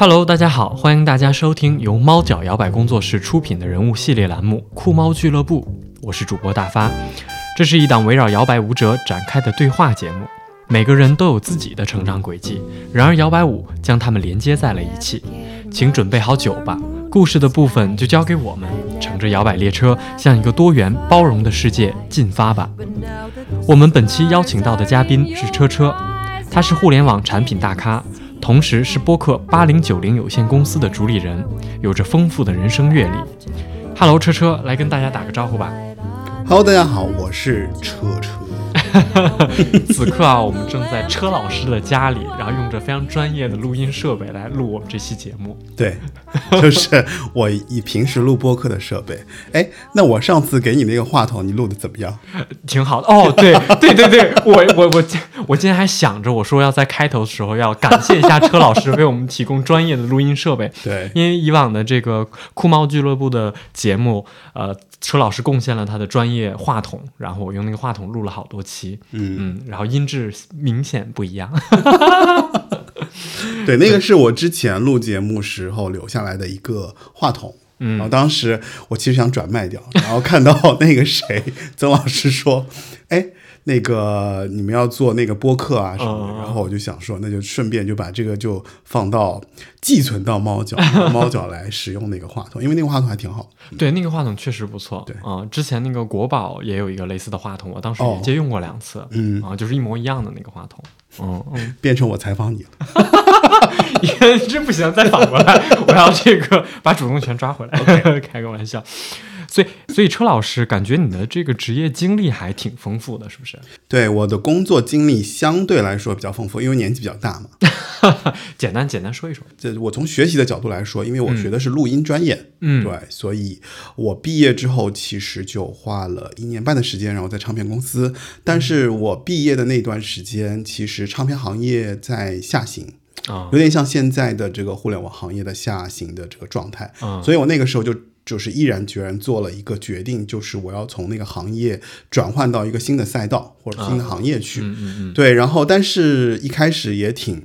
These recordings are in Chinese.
Hello，大家好，欢迎大家收听由猫脚摇摆工作室出品的人物系列栏目《酷猫俱乐部》，我是主播大发。这是一档围绕摇摆舞者展开的对话节目，每个人都有自己的成长轨迹，然而摇摆舞将他们连接在了一起。请准备好酒吧，故事的部分就交给我们，乘着摇摆列车向一个多元包容的世界进发吧。我们本期邀请到的嘉宾是车车，他是互联网产品大咖。同时是播客八零九零有限公司的主理人，有着丰富的人生阅历。Hello，车车，来跟大家打个招呼吧。Hello，大家好，我是车车。此刻啊，我们正在车老师的家里，然后用着非常专业的录音设备来录我们这期节目。对，就是我以平时录播客的设备。哎，那我上次给你那个话筒，你录的怎么样？挺好的哦。对对对对，我我我我今天还想着，我说要在开头的时候要感谢一下车老师为我们提供专业的录音设备。对，因为以往的这个酷猫俱乐部的节目，呃，车老师贡献了他的专业话筒，然后我用那个话筒录了好多期。嗯嗯，然后音质明显不一样。对，那个是我之前录节目时候留下来的一个话筒。嗯，然后当时我其实想转卖掉，然后看到那个谁曾老师说，哎。那个你们要做那个播客啊什么的，然后我就想说，那就顺便就把这个就放到寄存到猫脚，猫脚来使用那个话筒，因为那个话筒还挺好。对，那个话筒确实不错。对啊，之前那个国宝也有一个类似的话筒，我当时也借用过两次。嗯啊，就是一模一样的那个话筒。嗯嗯，变成我采访你了。真不行，再反过来，我要这个把主动权抓回来。开个玩笑。所以，所以车老师感觉你的这个职业经历还挺丰富的，是不是？对，我的工作经历相对来说比较丰富，因为年纪比较大嘛。简单简单说一说。这我从学习的角度来说，因为我学的是录音专业，嗯，对，所以我毕业之后其实就花了一年半的时间，然后在唱片公司。但是我毕业的那段时间，其实唱片行业在下行啊，有点像现在的这个互联网行业的下行的这个状态。嗯，所以我那个时候就。就是毅然决然做了一个决定，就是我要从那个行业转换到一个新的赛道或者新的行业去。对，然后但是一开始也挺，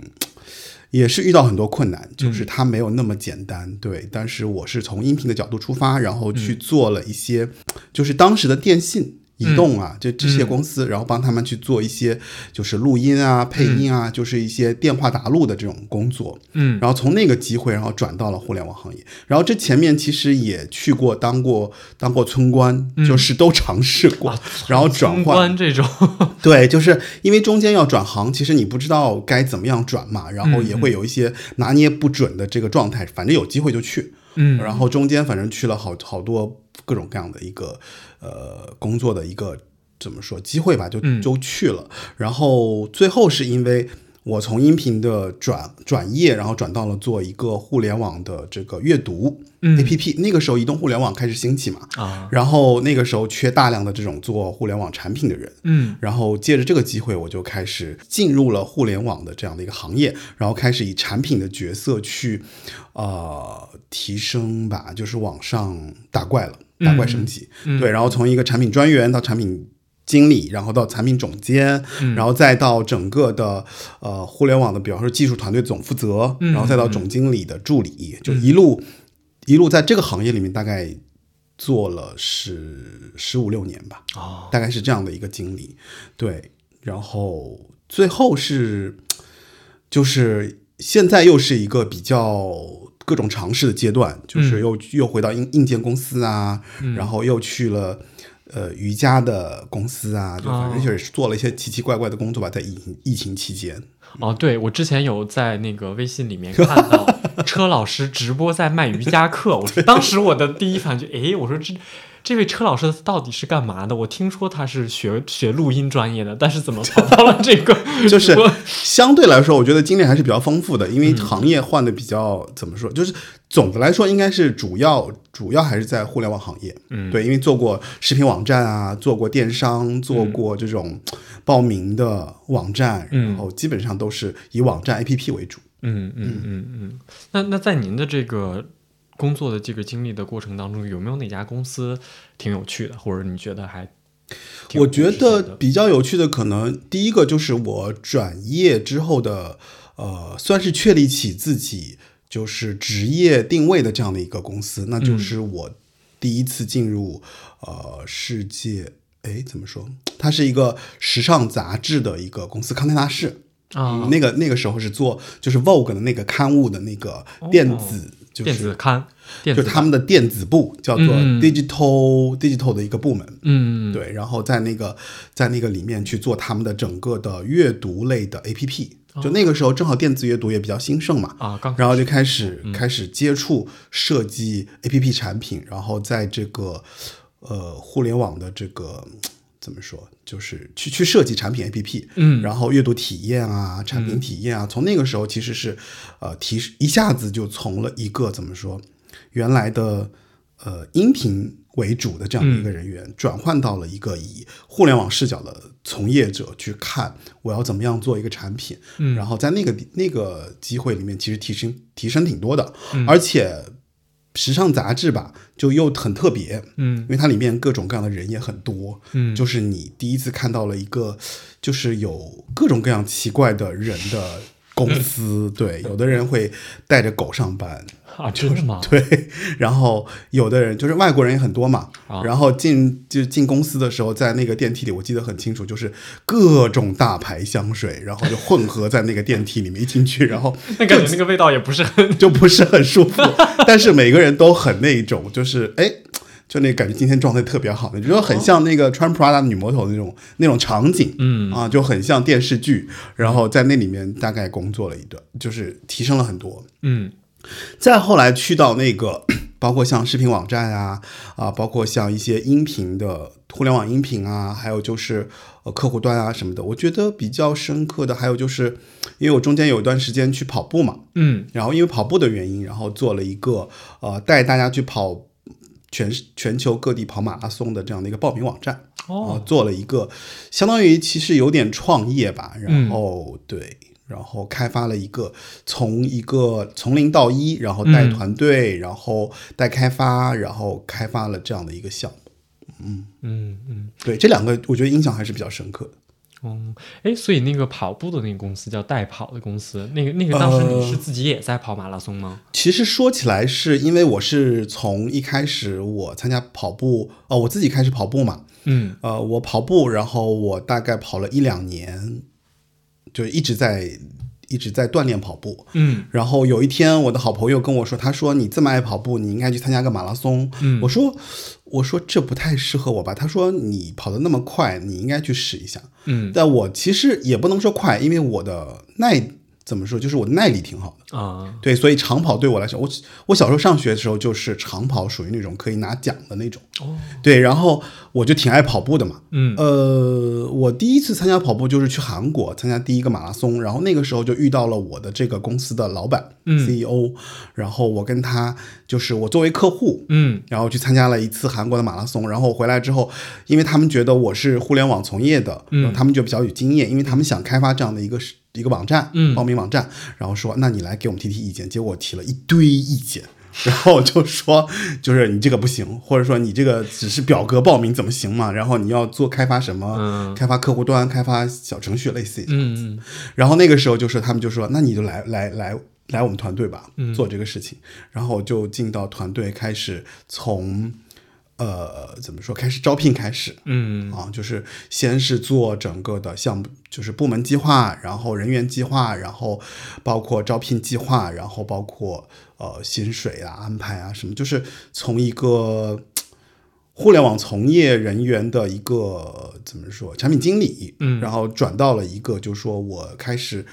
也是遇到很多困难，就是它没有那么简单。对，但是我是从音频的角度出发，然后去做了一些，就是当时的电信。移动啊，就这些公司，然后帮他们去做一些就是录音啊、配音啊，就是一些电话答录的这种工作。嗯，然后从那个机会，然后转到了互联网行业。然后这前面其实也去过当过当过村官，就是都尝试过。然后转换这种，对，就是因为中间要转行，其实你不知道该怎么样转嘛，然后也会有一些拿捏不准的这个状态。反正有机会就去。嗯，然后中间反正去了好好多各种各样的一个。呃，工作的一个怎么说机会吧，就就去了。然后最后是因为我从音频的转转业，然后转到了做一个互联网的这个阅读 A P P。那个时候移动互联网开始兴起嘛，啊，然后那个时候缺大量的这种做互联网产品的人，嗯，然后借着这个机会，我就开始进入了互联网的这样的一个行业，然后开始以产品的角色去呃提升吧，就是往上打怪了。打怪升级，对，然后从一个产品专员到产品经理，然后到产品总监，然后再到整个的呃互联网的，比方说技术团队总负责，然后再到总经理的助理，就一路一路在这个行业里面大概做了是十五六年吧，哦，大概是这样的一个经历，对，然后最后是就是现在又是一个比较。各种尝试的阶段，就是又又回到硬硬件公司啊，然后又去了呃瑜伽的公司啊，就反正就是做了一些奇奇怪怪的工作吧，在疫疫情期间。哦，对，我之前有在那个微信里面看到 车老师直播在卖瑜伽课，我当时我的第一反应就，哎，我说这。这位车老师到底是干嘛的？我听说他是学学录音专业的，但是怎么跑到了这个？就是相对来说，我觉得经历还是比较丰富的，因为行业换的比较怎么说？就是总的来说，应该是主要主要还是在互联网行业。嗯，对，因为做过视频网站啊，做过电商，做过这种报名的网站，然后基本上都是以网站 APP 为主。嗯嗯嗯嗯。那那在您的这个。工作的这个经历的过程当中，有没有哪家公司挺有趣的，或者你觉得还？我觉得比较有趣的，可能第一个就是我转业之后的，呃，算是确立起自己就是职业定位的这样的一个公司，那就是我第一次进入呃世界，哎，怎么说？它是一个时尚杂志的一个公司，康泰纳仕。啊，那个那个时候是做就是 Vogue 的那个刊物的那个电子，就是电子刊，就他们的电子部叫做 Digital Digital 的一个部门，嗯，对，然后在那个在那个里面去做他们的整个的阅读类的 APP。就那个时候正好电子阅读也比较兴盛嘛，啊，刚然后就开始开始接触设计 A P P 产品，然后在这个呃互联网的这个怎么说，就是去去设计产品 A P P，嗯，然后阅读体验啊，产品体验啊，从那个时候其实是呃提一下子就从了一个怎么说原来的呃音频。为主的这样的一个人员，转换到了一个以互联网视角的从业者去看，我要怎么样做一个产品。嗯，然后在那个那个机会里面，其实提升提升挺多的，而且时尚杂志吧，就又很特别。嗯，因为它里面各种各样的人也很多。嗯，就是你第一次看到了一个，就是有各种各样奇怪的人的公司。对，有的人会带着狗上班。啊，真的吗？对，然后有的人就是外国人也很多嘛，然后进就进公司的时候，在那个电梯里，我记得很清楚，就是各种大牌香水，然后就混合在那个电梯里面一进去，然后 那感觉那个味道也不是很就不是很舒服，但是每个人都很那种，就是哎，就那感觉今天状态特别好，就说很像那个穿 Prada 女魔头那种那种场景，嗯。啊，就很像电视剧，然后在那里面大概工作了一段，就是提升了很多，嗯。再后来去到那个，包括像视频网站啊，啊，包括像一些音频的互联网音频啊，还有就是呃客户端啊什么的，我觉得比较深刻的还有就是，因为我中间有一段时间去跑步嘛，嗯，然后因为跑步的原因，然后做了一个呃带大家去跑全全球各地跑马拉松的这样的一个报名网站，哦，做了一个相当于其实有点创业吧，然后对。然后开发了一个从一个从零到一，然后带团队，然后带开发，然后开发了这样的一个项目。嗯嗯嗯，对，这两个我觉得印象还是比较深刻的。哦，哎，所以那个跑步的那个公司叫代跑的公司，那个那个当时你是自己也在跑马拉松吗？其实说起来，是因为我是从一开始我参加跑步，哦，我自己开始跑步嘛。嗯，呃，我跑步，然后我大概跑了一两年。就一直在一直在锻炼跑步，嗯，然后有一天我的好朋友跟我说，他说你这么爱跑步，你应该去参加个马拉松。嗯，我说我说这不太适合我吧？他说你跑得那么快，你应该去试一下。嗯，但我其实也不能说快，因为我的耐怎么说，就是我的耐力挺好的啊。对，所以长跑对我来说，我我小时候上学的时候就是长跑属于那种可以拿奖的那种。哦，对，然后。我就挺爱跑步的嘛，嗯，呃，我第一次参加跑步就是去韩国参加第一个马拉松，然后那个时候就遇到了我的这个公司的老板嗯，CEO，然后我跟他就是我作为客户，嗯，然后去参加了一次韩国的马拉松，然后回来之后，因为他们觉得我是互联网从业的，嗯，他们就比较有经验，因为他们想开发这样的一个一个网站，嗯，报名网站，然后说那你来给我们提提意见，结果我提了一堆意见。然后就说，就是你这个不行，或者说你这个只是表格报名怎么行嘛？然后你要做开发什么？开发客户端，开发小程序，类似于这样子。然后那个时候就是他们就说，那你就来来来来我们团队吧，做这个事情。然后就进到团队，开始从。呃，怎么说？开始招聘开始，嗯啊，就是先是做整个的项目，就是部门计划，然后人员计划，然后包括招聘计划，然后包括呃薪水啊安排啊什么，就是从一个互联网从业人员的一个怎么说产品经理，嗯，然后转到了一个，就是说我开始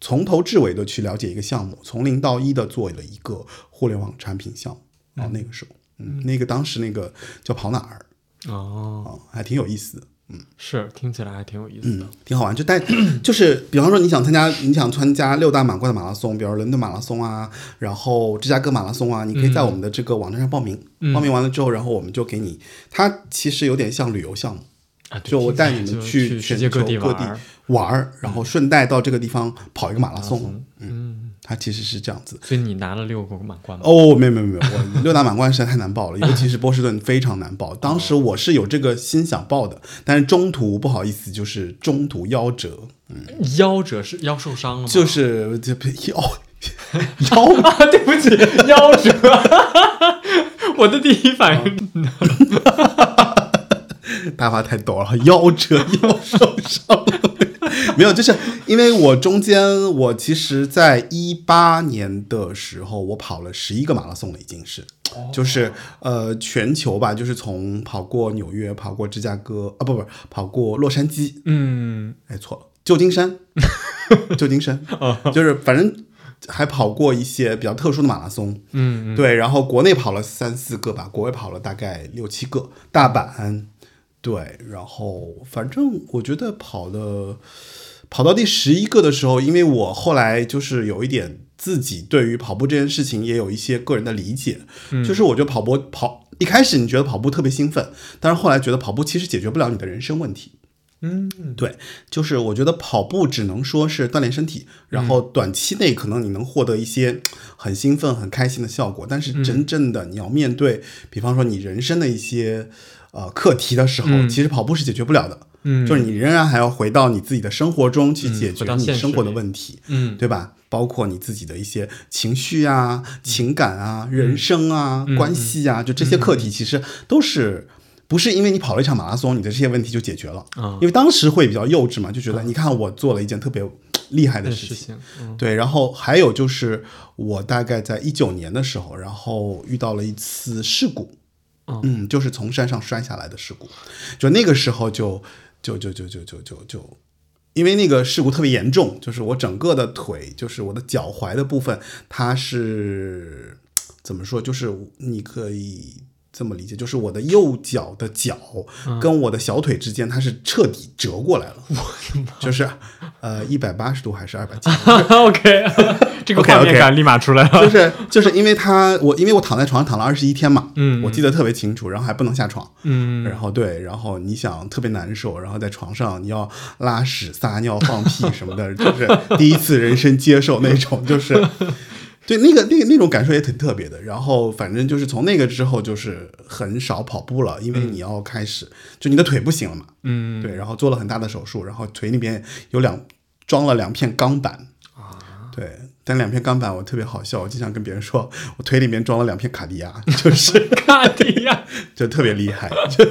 从头至尾的去了解一个项目，从零到一的做了一个互联网产品项目，啊，那个时候。嗯，那个当时那个叫跑哪儿哦，还挺有意思的。嗯，是听起来还挺有意思的，挺好玩。就带就是，比方说你想参加，你想参加六大满贯的马拉松，比如伦敦马拉松啊，然后芝加哥马拉松啊，你可以在我们的这个网站上报名。报名完了之后，然后我们就给你，它其实有点像旅游项目啊，就我带你们去世界各地玩儿，然后顺带到这个地方跑一个马拉松。嗯。它其实是这样子，所以你拿了六个满贯吗？哦，没有没有没有，我 六大满贯实在太难报了，尤其是波士顿非常难报。当时我是有这个心想报的，但是中途不好意思，就是中途夭折。嗯，夭折是腰受伤了吗？就是这腰腰啊，对不起，夭折。我的第一反应，大发太抖了，夭折腰受伤了。没有，就是因为我中间，我其实在一八年的时候，我跑了十一个马拉松了，已经是，就是呃全球吧，就是从跑过纽约，跑过芝加哥啊，不不，跑过洛杉矶，嗯，哎错了，旧金山，旧金山，就是反正还跑过一些比较特殊的马拉松，嗯，对，然后国内跑了三四个吧，国外跑了大概六七个，大阪，对，然后反正我觉得跑的跑到第十一个的时候，因为我后来就是有一点自己对于跑步这件事情也有一些个人的理解，就是我觉得跑步跑一开始你觉得跑步特别兴奋，但是后来觉得跑步其实解决不了你的人生问题。嗯，对，就是我觉得跑步只能说是锻炼身体，然后短期内可能你能获得一些很兴奋、很开心的效果，但是真正的你要面对，比方说你人生的一些呃课题的时候，其实跑步是解决不了的。嗯，就是你仍然还要回到你自己的生活中去解决你生活的问题，嗯，对吧？包括你自己的一些情绪啊、情感啊、人生啊、关系啊，就这些课题，其实都是不是因为你跑了一场马拉松，你的这些问题就解决了？啊因为当时会比较幼稚嘛，就觉得你看我做了一件特别厉害的的事情。事情，嗯对，然后还有就是我大概在一九年的时候，然后遇到了一次事故，哦嗯，就是从山上摔下来的事故，就那个时候就就就就就就就就，因为那个事故特别严重，就是我整个的腿，就是我的脚踝的部分，它是怎么说？就是你可以。这么理解，就是我的右脚的脚跟我的小腿之间，它是彻底折过来了，就是呃一百八十度还是二百七？OK，这个画面感立马出来了。就是就是因为他我因为我躺在床上躺了二十一天嘛，嗯我记得特别清楚，然后还不能下床，嗯然后对，然后你想特别难受，然后在床上你要拉屎、撒尿、放屁什么的，就是第一次人生接受那种，就是对那个那个那种感受也挺特别的。然后反正就是从那个之后就是很少跑步了，因为你要开始就你的腿不行了嘛，嗯，对，然后做了很大的手术，然后腿里边有两装了两片钢板啊，对，但两片钢板我特别好笑，我经常跟别人说，我腿里面装了两片卡地亚，就是 卡地亚，就特别厉害。就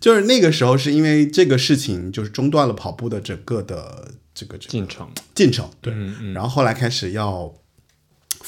就是那个时候是因为这个事情，就是中断了跑步的整个的这个这个进程，进程，对，嗯嗯。然后后来开始要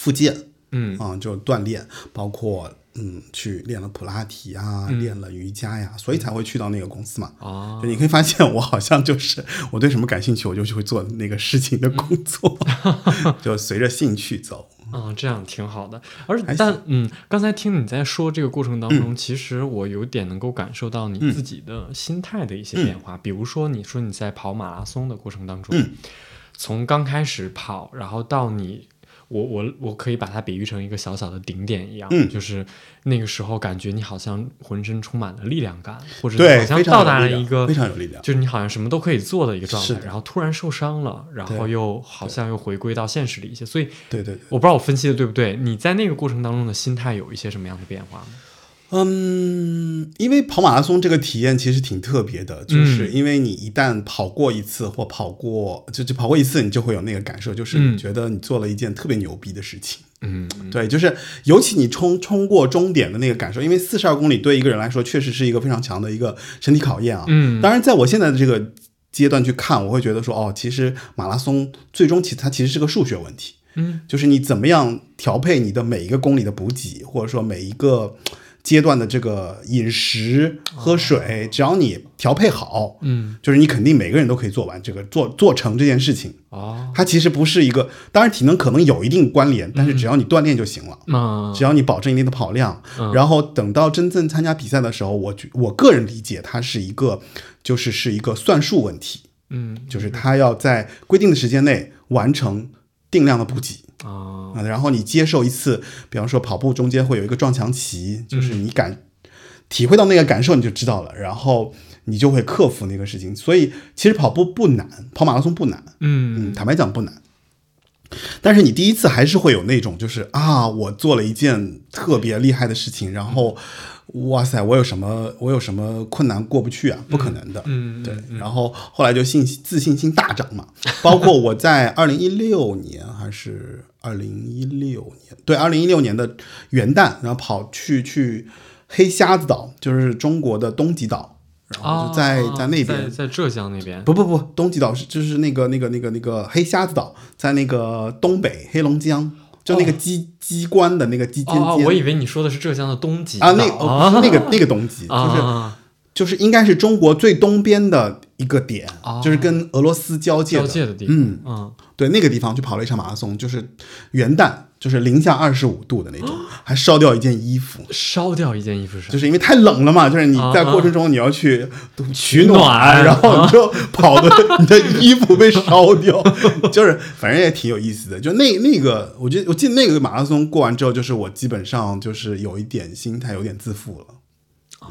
复健，嗯啊、就锻炼，包括嗯去练了普拉提啊，练了瑜伽呀，所以才会去到那个公司嘛。啊就你可以发现，我好像就是 我对什么感兴趣，我就去会做那个事情的工作，就随着兴趣走。啊，这样挺好的。而还但嗯，刚才听你在说这个过程当中，其实我有点能够感受到你自己的心态的一些变化。比如说，你说你在跑马拉松的过程当中，嗯从刚开始跑，然后到你。我我我可以把它比喻成一个小小的顶点一样，嗯就是那个时候感觉你好像浑身充满了力量感，或者对，好像到达了一个非常有力量。就是你好像什么都可以做的一个状态，然后突然受伤了，然后又好像又回归到现实里一些，所以对对对。我不知道我分析的对不对，你在那个过程当中的心态有一些什么样的变化吗？嗯，因为跑马拉松这个体验其实挺特别的，就是因为你一旦跑过一次或跑过就就跑过一次，你就会有那个感受，就是觉得你做了一件特别牛逼的事情。嗯。对，就是尤其你冲冲过终点的那个感受，因为四十二公里对一个人来说确实是一个非常强的一个身体考验啊。嗯。当然，在我现在的这个阶段去看，我会觉得说，哦，其实马拉松最终其实它其实是个数学问题，嗯。就是你怎么样调配你的每一个公里的补给，或者说每一个阶段的这个饮食、喝水，只要你调配好，嗯。就是你肯定每个人都可以做完这个做做成这件事情。哦，它其实不是一个，当然体能可能有一定关联，但是只要你锻炼就行了。那只要你保证一定的跑量，嗯。然后等到真正参加比赛的时候，我觉我个人理解它是一个，就是是一个算术问题，嗯。就是他要在规定的时间内完成定量的补给啊啊，然后你接受一次，比方说跑步中间会有一个撞墙期，就是你感体会到那个感受你就知道了，然后你就会克服那个事情。所以其实跑步不难，跑马拉松不难，嗯嗯，坦白讲不难。但是你第一次还是会有那种，就是啊，我做了一件特别厉害的事情，然后，哇塞，我有什么我有什么困难过不去啊？不可能的，嗯，对。然后后来就信自信心大涨嘛，包括我在二零一六年还是二零一六年，对，二零一六年的元旦，然后跑去去黑瞎子岛，就是中国的东极岛。然后就在在那边，在浙江那边。不不不，东极岛是就是那个那个那个那个黑瞎子岛，在那个东北黑龙江，就那个机机关的那个机尖尖。我以为你说的是浙江的东极啊，那那个那个东极，就是就是应该是中国最东边的一个点，就是跟俄罗斯交界交界的地方。嗯嗯，对，那个地方去跑了一场马拉松，就是元旦。就是零下二十五度的那种，还烧掉一件衣服，烧掉一件衣服是，就是因为太冷了嘛。就是你在过程中你要去取暖，然后你就跑的你的衣服被烧掉，就是反正也挺有意思的。就那那个，我觉得我记得那个马拉松过完之后，就是我基本上就是有一点心态有点自负了。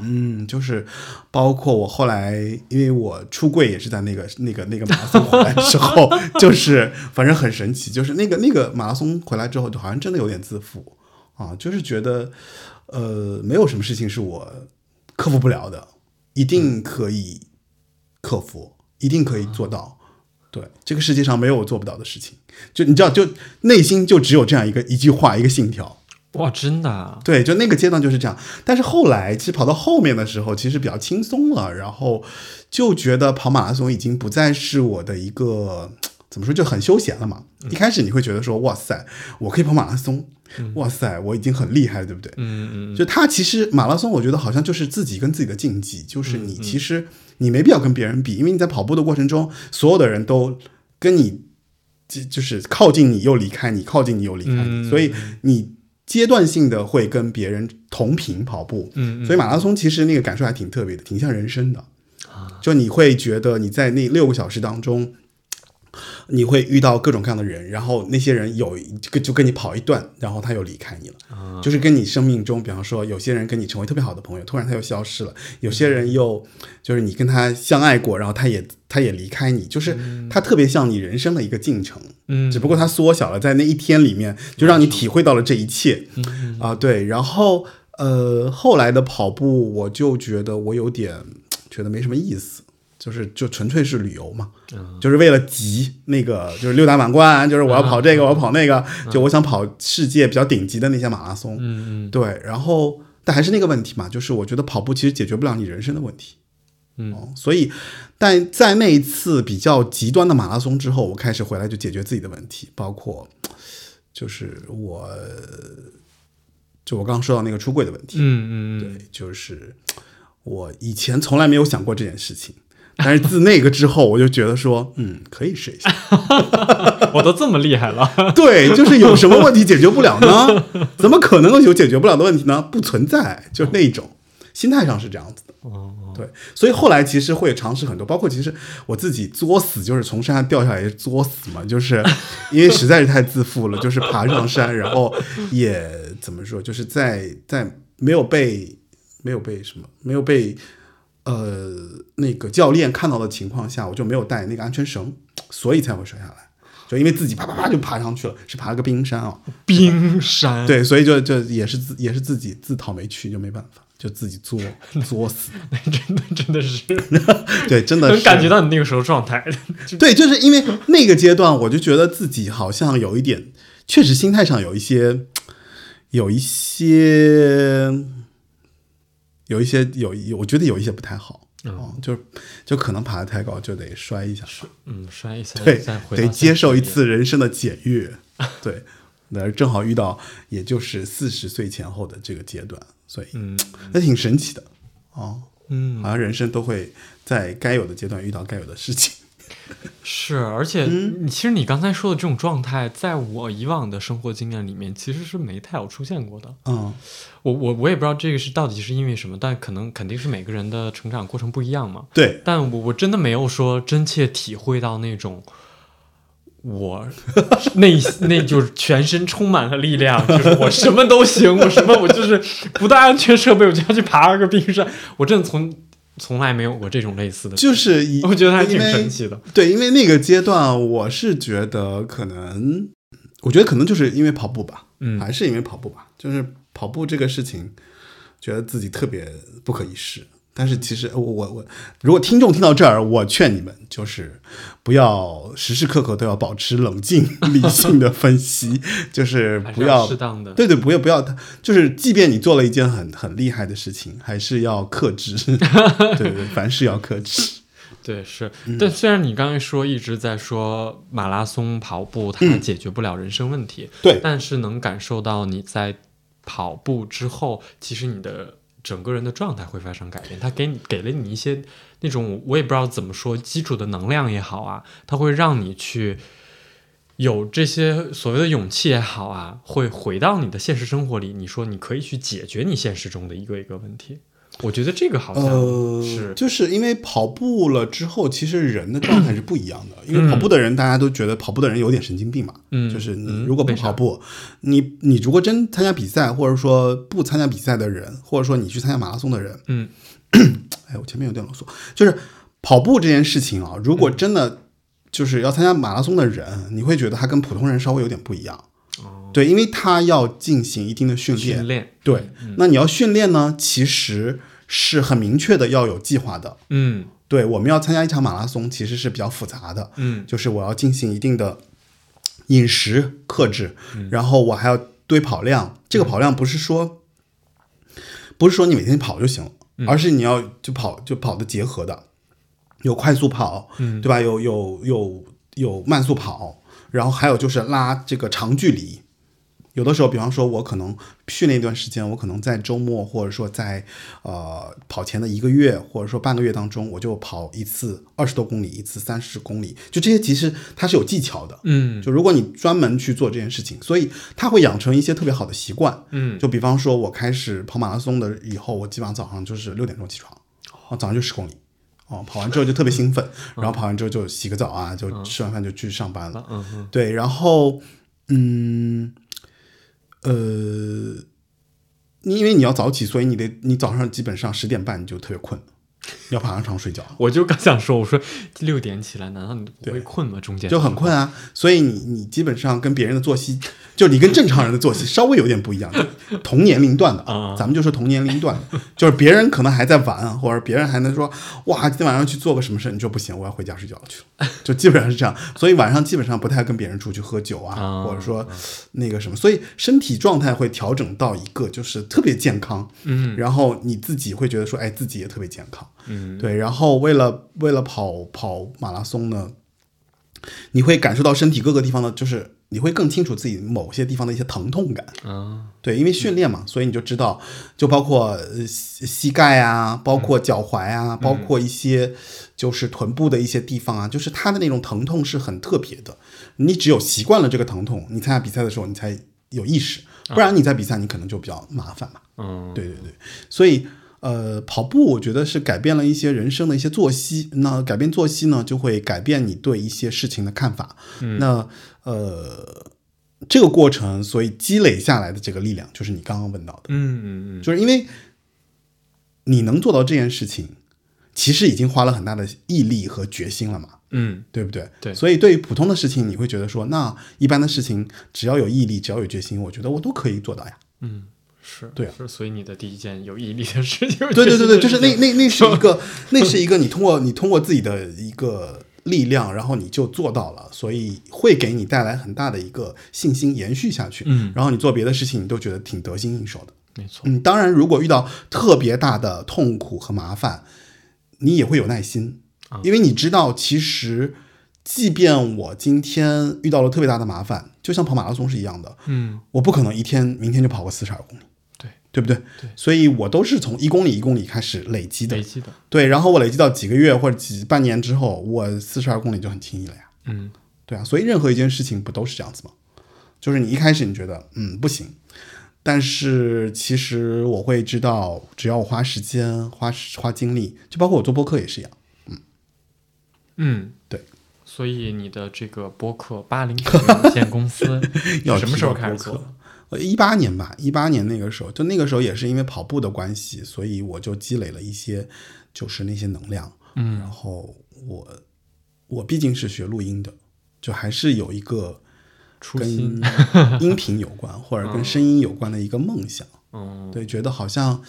嗯，就是包括我后来，因为我出柜也是在那个那个那个马拉松回来之后，就是反正很神奇，就是那个那个马拉松回来之后，就好像真的有点自负啊，就是觉得呃，没有什么事情是我克服不了的，一定可以克服，一定可以做到。对，这个世界上没有我做不到的事情，就你知道，就内心就只有这样一个一句话，一个信条。哇，真的？啊对，就那个阶段就是这样。但是后来，其实跑到后面的时候，其实比较轻松了，然后就觉得跑马拉松已经不再是我的一个 怎么说，就很休闲了嘛。一开始你会觉得说，哇塞，我可以跑马拉松，哇塞，我已经很厉害了，对不对？嗯嗯。就他其实马拉松，我觉得好像就是自己跟自己的竞技，就是你其实你没必要跟别人比，因为你在跑步的过程中，所有的人都跟你就就是靠近你又离开你，靠近你又离开你，所以你。阶段性的会跟别人同频跑步，嗯，所以马拉松其实那个感受还挺特别的，挺像人生的，就你会觉得你在那六个小时当中。你会遇到各种各样的人，然后那些人有就就跟你跑一段，然后他又离开你了，就是跟你生命中，比方说有些人跟你成为特别好的朋友，突然他又消失了；有些人又就是你跟他相爱过，然后他也他也离开你，就是他特别像你人生的一个进程，嗯，只不过他缩小了，在那一天里面就让你体会到了这一切，啊，对，然后呃后来的跑步，我就觉得我有点觉得没什么意思。就是就纯粹是旅游嘛，就是为了集那个就是六大满贯，就是我要跑这个，我要跑那个，就我想跑世界比较顶级的那些马拉松。嗯嗯，对。然后，但还是那个问题嘛，就是我觉得跑步其实解决不了你人生的问题。嗯，所以，但在那一次比较极端的马拉松之后，我开始回来就解决自己的问题，包括就是我，就我刚刚说到那个出柜的问题。嗯嗯，对，就是我以前从来没有想过这件事情。但是自那个之后，我就觉得说，嗯，可以试一下。我都这么厉害了，对，就是有什么问题解决不了呢？怎么可能有解决不了的问题呢？不存在，就那种心态上是这样子的。哦，对，所以后来其实会尝试很多，包括其实我自己作死，就是从山上掉下来也作死嘛，就是 因为实在是太自负了，就是爬上山，然后也怎么说，就是在在没有被没有被什么没有被。呃，那个教练看到的情况下，我就没有带那个安全绳，所以才会摔下来。就因为自己啪啪啪就爬上去了，是爬了个冰山啊，冰山。对，所以就就也是自也是自己自讨没趣，就没办法，就自己作 作死。真的真的是，对，真的能感觉到你那个时候状态。对，就是因为那个阶段，我就觉得自己好像有一点，确实心态上有一些，有一些。有一些有有，我觉得有一些不太好，嗯，就是就可能爬得太高，就得摔一下，嗯，摔一下，对，得接受一次人生的检阅，对，那正好遇到，也就是四十岁前后的这个阶段，所以，嗯，那挺神奇的，哦，嗯，好像人生都会在该有的阶段遇到该有的事情。是，而且你其实你刚才说的这种状态，在我以往的生活经验里面，其实是没太有出现过的。嗯，我我我也不知道这个是到底是因为什么，但可能肯定是每个人的成长过程不一样嘛。对，但我我真的没有说真切体会到那种我 内那就是全身充满了力量，就是我什么都行，我什么我就是不带安全设备我就要去爬个冰山，我真的从。从来没有过这种类似的，就是我觉得还挺神奇的。对，因为那个阶段，我是觉得可能我觉得可能就是因为跑步吧，嗯还是因为跑步吧，就是跑步这个事情，觉得自己特别不可一世。但是其实我我我，如果听众听到这儿，我劝你们就是不要时时刻刻都要保持冷静理性的分析，就是不要适当的。对对，不要不要，就是即便你做了一件很很厉害的事情，还是要克制。对对，凡事要克制。对，是。嗯但虽然你刚才说一直在说马拉松跑步它解决不了人生问题，对但是能感受到你在跑步之后，其实你的整个人的状态会发生改变。他给你给了你一些那种我也不知道怎么说基础的能量也好啊，它会让你去有这些所谓的勇气也好啊，会回到你的现实生活里。你说你可以去解决你现实中的一个一个问题。我觉得这个好像呃，是、就是因为跑步了之后，其实人的状态是不一样的。因为跑步的人，大家都觉得跑步的人有点神经病嘛。嗯就是你嗯如果不跑步，你你如果真参加比赛，或者说不参加比赛的人，或者说你去参加马拉松的人，嗯 哎，我前面有点啰嗦，就是跑步这件事情啊，如果真的就是要参加马拉松的人，你会觉得他跟普通人稍微有点不一样。哦，对，因为他要进行一定的训练训。练对，那你要训练呢，其实是很明确的要有计划的。嗯对，我们要参加一场马拉松，其实是比较复杂的，嗯就是我要进行一定的饮食克制，然后我还要堆跑量。这个跑量不是说不是说你每天跑就行了，而是你要就跑就跑的结合的，有快速跑，嗯对吧？有有有有慢速跑，然后还有就是拉这个长距离。有的时候，比方说，我可能训练一段时间，我可能在周末或者说在呃跑前的一个月或者说半个月当中，我就跑一次二十多公里，一次三十公里，就这些其实它是有技巧的。嗯就如果你专门去做这件事情，所以它会养成一些特别好的习惯。嗯就比方说，我开始跑马拉松的以后，我基本上早上就是六点钟起床，哦，早上就十公里，哦，跑完之后就特别兴奋，然后跑完之后就洗个澡啊，就吃完饭就去上班了。嗯嗯对，然后嗯，呃，你因为你要早起，所以你得你早上基本上十点半你就特别困，要爬上床睡觉。我就刚想说，我说六点起来，难道你不会困吗？中间就很困啊，所以你你基本上跟别人的作息，就你跟正常人的作息稍微有点不一样，同年龄段的啊咱们就说同年龄段的，就是别人可能还在玩，或者别人还能说哇，今天晚上去做个什么事，你说不行，我要回家睡觉去了，就基本上是这样，所以晚上基本上不太跟别人出去喝酒啊，啊。或者说那个什么，所以身体状态会调整到一个就是特别健康，嗯。然后你自己会觉得说，哎，自己也特别健康，嗯。对，然后为了为了跑跑马拉松呢，你会感受到身体各个地方的，就是你会更清楚自己某些地方的一些疼痛感。啊对，因为训练嘛，所以你就知道，就包括呃膝膝盖啊，包括脚踝啊，包括一些就是臀部的一些地方啊，就是它的那种疼痛是很特别的。你只有习惯了这个疼痛，你参加比赛的时候你才有意识，不然你在比赛你可能就比较麻烦嘛。嗯对对对，所以呃，跑步我觉得是改变了一些人生的一些作息。那改变作息呢，就会改变你对一些事情的看法。嗯那呃，这个过程，所以积累下来的这个力量，就是你刚刚问到的，嗯嗯嗯就是因为你能做到这件事情，其实已经花了很大的毅力和决心了嘛。嗯对不对？对所以对于普通的事情，你会觉得说，那一般的事情，只要有毅力，只要有决心，我觉得我都可以做到呀。嗯，是对啊是，所以你的第一件有毅力的事情，对对对对，就是那那那那是一个，那是一个你通过你通过自己的一个力量，然后你就做到了，所以会给你带来很大的一个信心，延续下去。嗯，然后你做别的事情，你都觉得挺得心应手的。没错，嗯，当然，如果遇到特别大的痛苦和麻烦，你也会有耐心啊，因为你知道，其实即便我今天遇到了特别大的麻烦，就像跑马拉松是一样的，嗯我不可能一天明天就跑个四十二公里，对对不对？对所以我都是从一公里一公里开始累积的累，积的，对，然后我累积到几个月或者几半年之后，我四十二公里就很轻易了呀，嗯对啊，所以任何一件事情不都是这样子吗？就是你一开始你觉得嗯不行，但是其实我会知道，只要我花时间、花花精力，就包括我做播客也是一样。嗯嗯，对。所以你的这个播客八零有限公司 要什么时候开始做的？呃，一八年吧，一八年那个时候，就那个时候也是因为跑步的关系，所以我就积累了一些，就是那些能量。嗯然后我我毕竟是学录音的，就还是有一个跟，音频有关或者跟声音有关的一个梦想。嗯对，觉得好像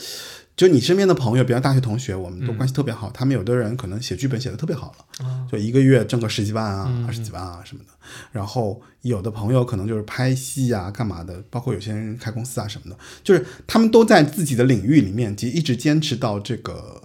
就你身边的朋友，比如大学同学，我们嗯。都关系特别好，他们有的人可能写剧本写的特别好了，啊。就一个月挣个十几万啊、嗯。二十几万啊什么的。然后有的朋友可能就是拍戏啊、干嘛的，包括有些人开公司啊什么的，就是他们都在自己的领域里面，其实一直坚持到这个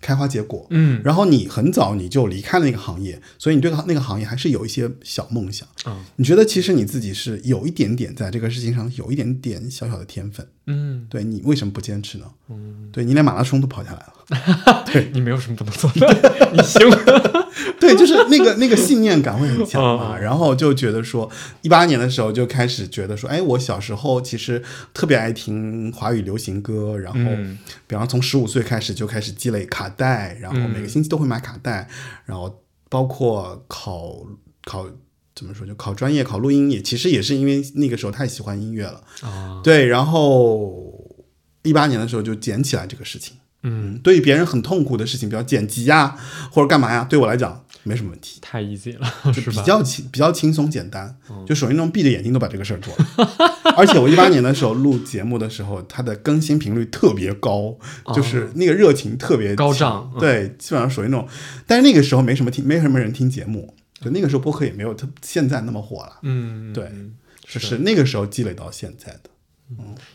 开花结果。嗯然后你很早你就离开了那个行业，所以你对那个行业还是有一些小梦想。嗯你觉得其实你自己是有一点点在这个事情上有一点点小小的天分，嗯，对你为什么不坚持呢？嗯，对你连马拉松都跑下来了，你没有什么不能做的，你行。对，就是那个那个信念感会很强嘛。嗯然后就觉得说，一八年的时候就开始觉得说，哎，我小时候其实特别爱听华语流行歌，然后嗯比方从十五岁开始就开始积累卡带，然后每个星期都会买卡带，然后包括考考怎么说，就考专业、考录音也其实也是因为那个时候太喜欢音乐了，啊，对，然后一八年的时候就捡起来这个事情。嗯，对于别人很痛苦的事情，比如剪辑呀，或者干嘛呀，对我来讲没什么问题，太 easy 了，就是比？较轻比较轻松简单，就属于那种闭着眼睛都把这个事儿做了。而且我一八年的时候录节目的时候，它的更新频率特别高，就是那个热情特别高涨嗯。对，基本上属于那种，但是那个时候没什么听，没什么人听节目，就那个时候播客也没有特现在那么火了，嗯，对嗯就是。那个时候积累到现在的。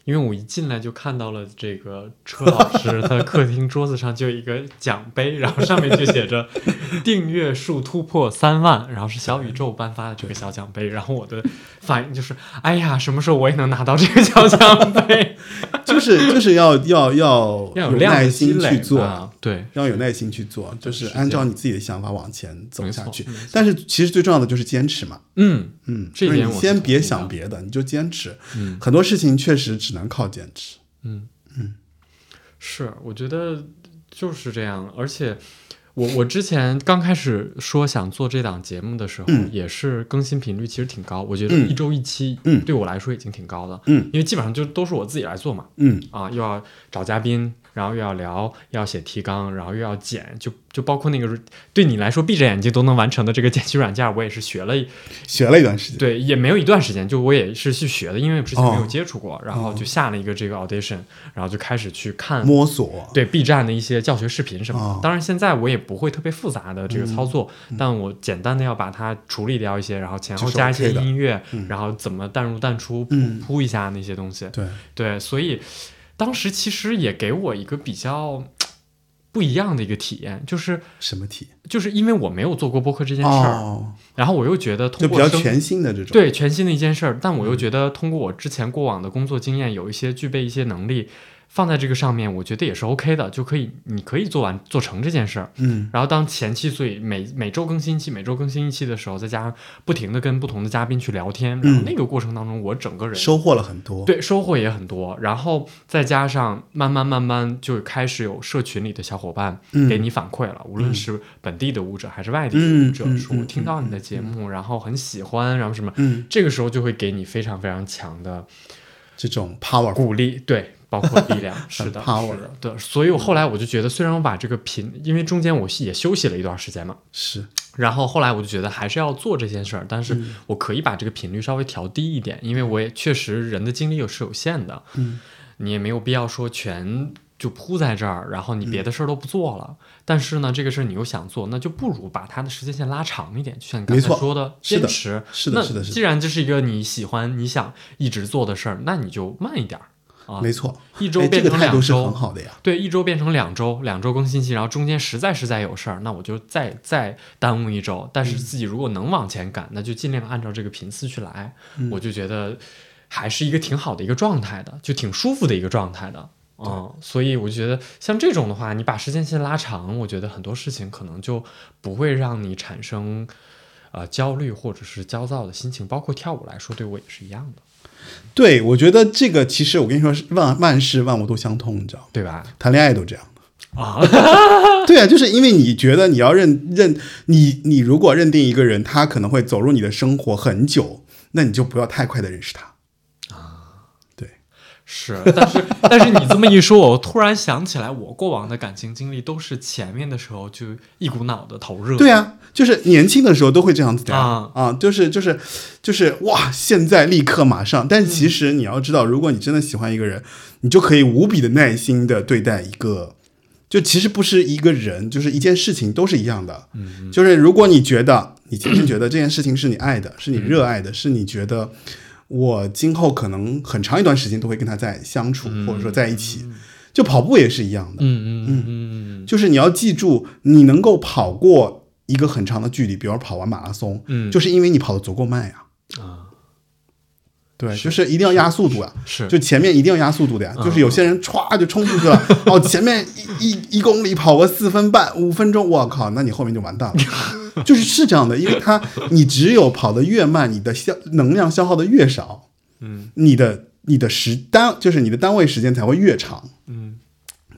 因为我一进来就看到了这个车老师，他的客厅桌子上就有一个奖杯，然后上面就写着 订阅数突破三万，然后是小宇宙颁发的这个小奖杯，然后我的反应就是，哎呀，什么时候我也能拿到这个小奖杯？就是就是要要要要有耐心去做，啊，对，要有耐心去做，就是按照你自己的想法往前走下去。但是其实最重要的就是坚持嘛，嗯嗯，这点我是同意的想别的，你就坚持。嗯很多事情确实只能靠坚持。嗯嗯。是，我觉得就是这样，而且。我我之前刚开始说想做这档节目的时候，嗯。也是更新频率其实挺高，我觉得嗯。一周一期，嗯。对我来说已经挺高的，嗯。因为基本上就都是我自己来做嘛，嗯。啊，又要找嘉宾，然后又要聊，要写提纲，然后又要剪，就就包括那个对你来说闭着眼睛都能完成的这个剪辑软件，我也是学了，学了一段时间。对，也没有一段时间，就我也是去学的，因为之前没有哦接触过，然后就下了一个这个 audition，然后就开始去看。摸索，对 B 站的一些教学视频什么的，哦当然现在我也不会特别复杂的这个操作，但我简单的要把它处理掉一些，然后前后加一些音乐，然后怎么淡入淡出，铺嗯铺一下那些东西。对，对，所以当时其实也给我一个比较 不一样的一个体验，就是什么体验？就是因为我没有做过播客这件事儿，哦，然后我又觉得通就比过生较全新的这种。，对全新的一件事儿，但我又觉得通过我之前过往的工作经验，有一些具备一些能力。放在这个上面，我觉得也是 OK 的，就可以，你可以做完做成这件事儿。嗯。然后当前期，所以每每周更新一期，每周更新一期的时候，再加上不停的跟不同的嘉宾去聊天，然后那个过程当中，我整个人收获了很多。对，收获也很多，然后再加上慢慢慢慢就开始有社群里的小伙伴嗯。给你反馈了，无论是本地的舞者还是外地的嗯舞者，嗯说听到你的节目，然后很喜欢，然后什么，嗯，这个时候就会给你非常非常强的这种 power 鼓励，对。包括力量，是的是的，对，所以我后来我就觉得，虽然我把这个频，因为中间我也休息了一段时间嘛，是。然后后来我就觉得还是要做这件事儿，但是嗯。我可以把这个频率稍微调低一点，因为我也确实人的精力有是有限的，嗯，你也没有必要说全就扑在这儿，然后你别的事儿都不做了。但是呢，这个事儿你又想做，那就不如把它的时间线拉长一点，就像你刚才说的，坚持。是的那是的是的。既然这是一个你喜欢、你想一直做的事儿，那你就慢一点儿啊，没错，一周变成两个态度是很周。好的呀。对，一周变成两周，两周更新期，然后中间实在实在有事儿，那我就再再耽误一周。但嗯是自己如果能往前赶，那就尽量按照这个频次去来。嗯我就觉得还是一个挺好的一个状态的，就挺舒服的一个状态的。嗯，所以我就觉得像这种的话，你把时间线拉长，我觉得很多事情可能就不会让你产生呃焦虑或者是焦躁的心情。包括跳舞来说，对我也是一样的，对，我觉得这个其实我跟你说，是万万事万物都相通，你知道吗？对吧？谈恋爱都这样。啊，对啊，就是因为你觉得你要认认你，你如果认定一个人，他可能会走入你的生活很久，那你就不要太快的认识他。对，是，但是但是你这么一说，我突然想起来，我过往的感情经历都是前面的时候就一股脑的投入。对啊，就是年轻的时候都会这样子的啊啊，就是就是就是哇，现在立刻马上。但其实你要知道，如果你真的喜欢一个人，你就可以无比的耐心的对待一个，就其实不是一个人，就是一件事情都是一样的。嗯，就是如果你觉得你今天觉得这件事情是你爱的，是你热爱的，是你觉得。我今后可能很长一段时间都会跟他在相处，或者说在一起。就跑步也是一样的，嗯嗯嗯就是你要记住，你能够跑过一个很长的距离，比如跑完马拉松，嗯，就是因为你跑的足够慢呀。啊，对，就是一定要压速度啊，是，就前面一定要压速度的呀。就是有些人歘就冲出去了，哦，前面一一一公里跑个四分半五分钟，我靠，那你后面就完蛋了。就是是这样的，因为他你只有跑得越慢，你的消能量消耗的越少，嗯，你的你的时单就是你的单位时间才会越长，嗯，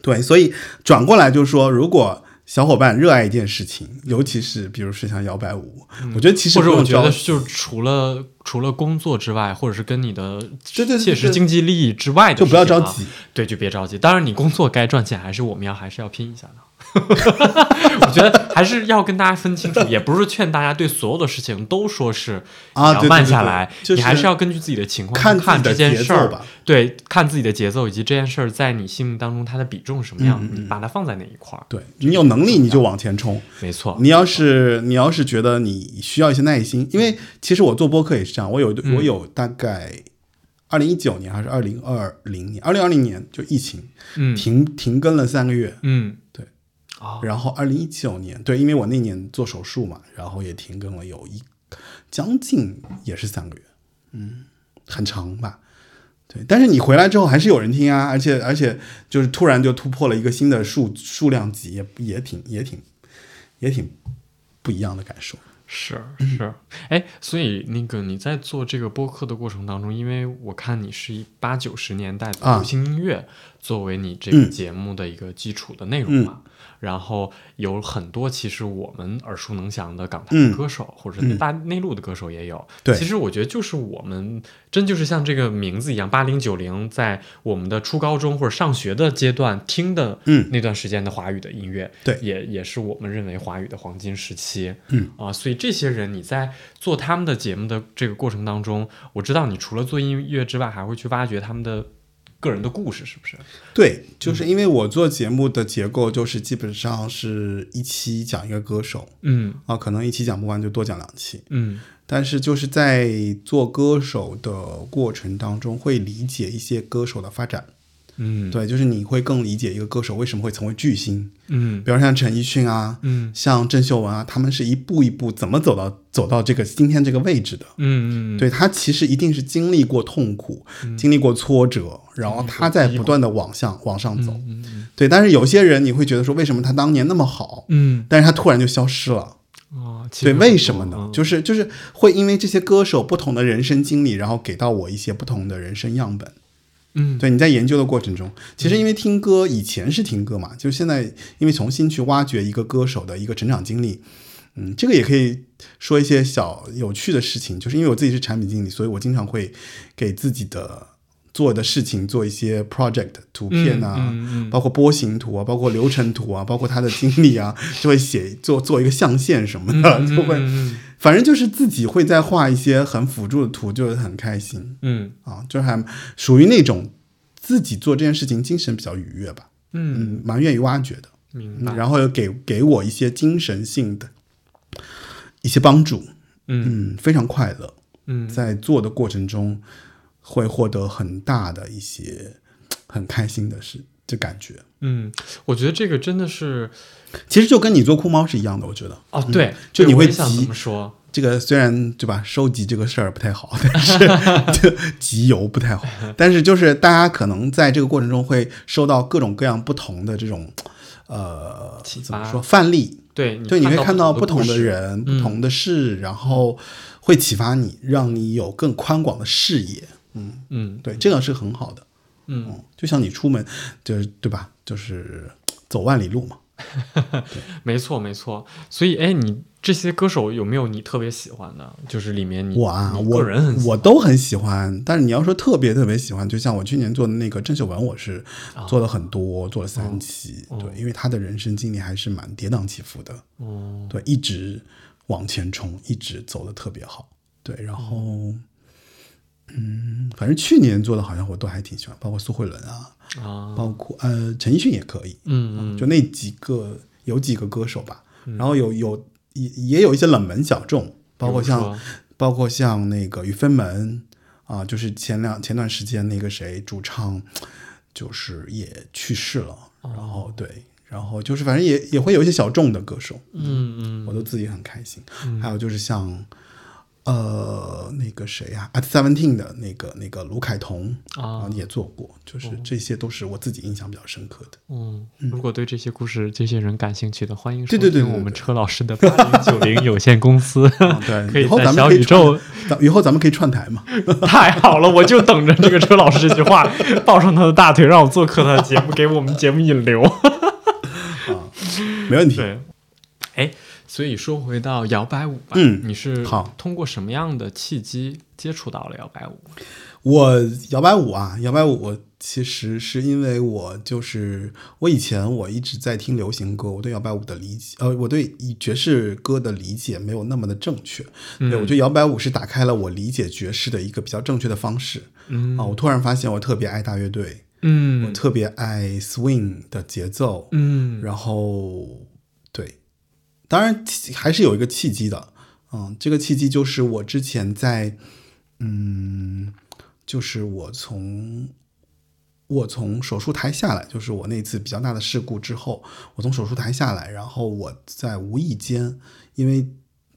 对，所以转过来就是说，如果小伙伴热爱一件事情，尤其是比如是像摇摆舞，我觉得其实或者我觉得就是除了除了工作之外，或者是跟你的切实经济利益之外的，就不要着急，对，就别着急。当然，你工作该赚钱，还是我们要还是要拼一下的。我觉得还是要跟大家分清楚，也不是劝大家对所有的事情都说是啊，慢下来，你还是要根据自己的情况看看这件事儿吧。对，看自己的节奏以及这件事儿在你心目当中它的比重是什么样，你把它放在哪一块儿。对你有能力你就往前冲，没错。你要是你要是觉得你需要一些耐心，因为其实我做播客也是这样，我有我有大概二零一九年还是二零二零年，二零二零年就疫情，嗯，停停更了三个月，嗯，对。哦，然后二零一九年，对，因为我那年做手术嘛，然后也停更了有一将近也是三个月，嗯，很长吧，对。但是你回来之后还是有人听啊，而且而且就是突然就突破了一个新的数数量级，也也挺也挺也挺不一样的感受。是是，哎，所以那个你在做这个播客的过程当中，因为我看你是以八九十年代的流行音乐作为你这个节目的一个基础的内容嘛。然后有很多其实我们耳熟能详的港台歌手，或者大内陆的歌手也有。对，其实我觉得就是我们真就是像这个名字一样，八零九零在我们的初高中或者上学的阶段听的那段时间的华语的音乐，对，也也是我们认为华语的黄金时期。嗯啊，所以这些人你在做他们的节目的这个过程当中，我知道你除了做音乐之外，还会去挖掘他们的。个人的故事是不是？对，就是因为我做节目的结构就是基本上是一期讲一个歌手，嗯。啊，可能一期讲不完就多讲两期，嗯，但是就是在做歌手的过程当中，会理解一些歌手的发展。嗯，对，就是你会更理解一个歌手为什么会成为巨星。嗯，比如像陈奕迅啊，嗯，像郑秀文啊，他们是一步一步怎么走到走到这个今天这个位置的。嗯嗯，对他其实一定是经历过痛苦，经历过挫折，然后他在不断的往向往上走。对。但是有些人你会觉得说，为什么他当年那么好？嗯，但是他突然就消失了。哦，对，为什么呢？就是就是会因为这些歌手不同的人生经历，然后给到我一些不同的人生样本。嗯，对，你在研究的过程中，其实因为听歌以前是听歌嘛，就现在因为重新去挖掘一个歌手的一个成长经历，嗯，这个也可以说一些小有趣的事情，就是因为我自己是产品经理，所以我经常会给自己的做的事情做一些 project 图片啊，包括波形图啊，包括流程图啊，包括他的经历啊，就会写做做一个象限什么的，就会。反正就是自己会在画一些很辅助的图，就是很开心。嗯啊，就还属于那种自己做这件事情精神比较愉悦吧。嗯，蛮愿意挖掘的。明白。然后又给给我一些精神性的一些帮助。嗯嗯，非常快乐。嗯，在做的过程中会获得很大的一些很开心的事，这感觉。嗯，我觉得这个真的是。其实就跟你做酷猫是一样的，我觉得哦，对，就你会想怎么说？这个虽然对吧，收集这个事儿不太好，但是 就集邮不太好，但是就是大家可能在这个过程中会收到各种各样不同的这种呃怎么说范例？对，对，你会看到不同的人、不同的事，然后会启发你，让你有更宽广的视野。嗯嗯，对，这个是很好的。嗯，就像你出门就是对吧，就是走万里路嘛。没错没错。所以哎，你这些歌手有没有你特别喜欢的？就是里面你我啊，我个人很喜我都很喜欢，但是你要说特别特别喜欢，就像我去年做的那个郑秀文，我是做了很多，做了三期，对，因为他的人生经历还是蛮跌宕起伏的，哦对，一直往前冲，一直走的特别好，对，然后。嗯，反正去年做的好像我都还挺喜欢，包括苏慧伦啊，啊。包括呃陈奕迅也可以，嗯嗯。就那几个有几个歌手吧，然后有有也也有一些冷门小众，包括像包括像那个雨分门啊，就是前两前段时间那个谁主唱，就是也去世了，哦。然后对，然后就是反正也也会有一些小众的歌手，嗯嗯。我都自己很开心。还有就是像呃那个谁呀、啊、，At Seventeen 的那个那个卢凯彤啊也做过，就是这些都是我自己印象比较深刻的。嗯，如果对这些故事、这些人感兴趣的，欢迎收对对对对听我们车老师的八零九零有限公司。对，可以在小宇宙以后咱们可以串台嘛。太好了，我就等着这个车老师这句话，抱上他的大腿，让我做客他的节目，给我们节目引流。啊没问题。对，哎，所以说回到摇摆舞吧，嗯你是好通过什么样的契机接触到了摇摆舞？我摇摆舞啊，摇摆舞我其实是因为我就是我以前我一直在听流行歌，我对摇摆舞的理解，呃，我对以爵士歌的理解没有那么的正确。对我觉得摇摆舞是打开了我理解爵士的一个比较正确的方式。嗯啊，我突然发现我特别爱大乐队，嗯我嗯特别爱 swing 的节奏，嗯然后对，当然还是有一个契机的，嗯，这个契机就是我之前在，嗯，就是我从我从手术台下来，就是我那次比较大的事故之后，我从手术台下来，然后我在无意间，因为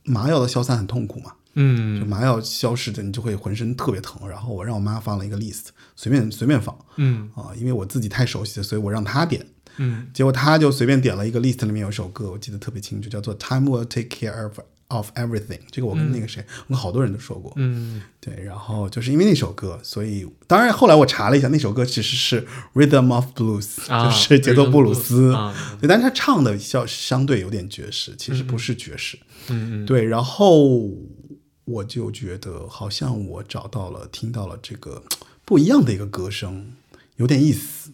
麻药的消散很痛苦嘛，嗯。就嗯麻药消失的你就会浑身特别疼，然后我让我妈放了一个 list，随便随便放。嗯。啊，因为我自己太熟悉了，所以我让她点。嗯结果他就随便点了一个 list，里面有一首歌，我记得特别清楚，叫做《Time Will Take Care of of Everything》。这个我跟那个谁，我跟好多人都说过。嗯对，然后就是因为那首歌，所以当然后来我查了一下，那首歌其实是 Rhythm of Blues，、啊就是节奏布鲁斯。啊对，但是他唱的相相对有点爵士，其实不是爵士。嗯嗯对，然后我就觉得好像我找到了，听到了这个不一样的一个歌声，有点意思，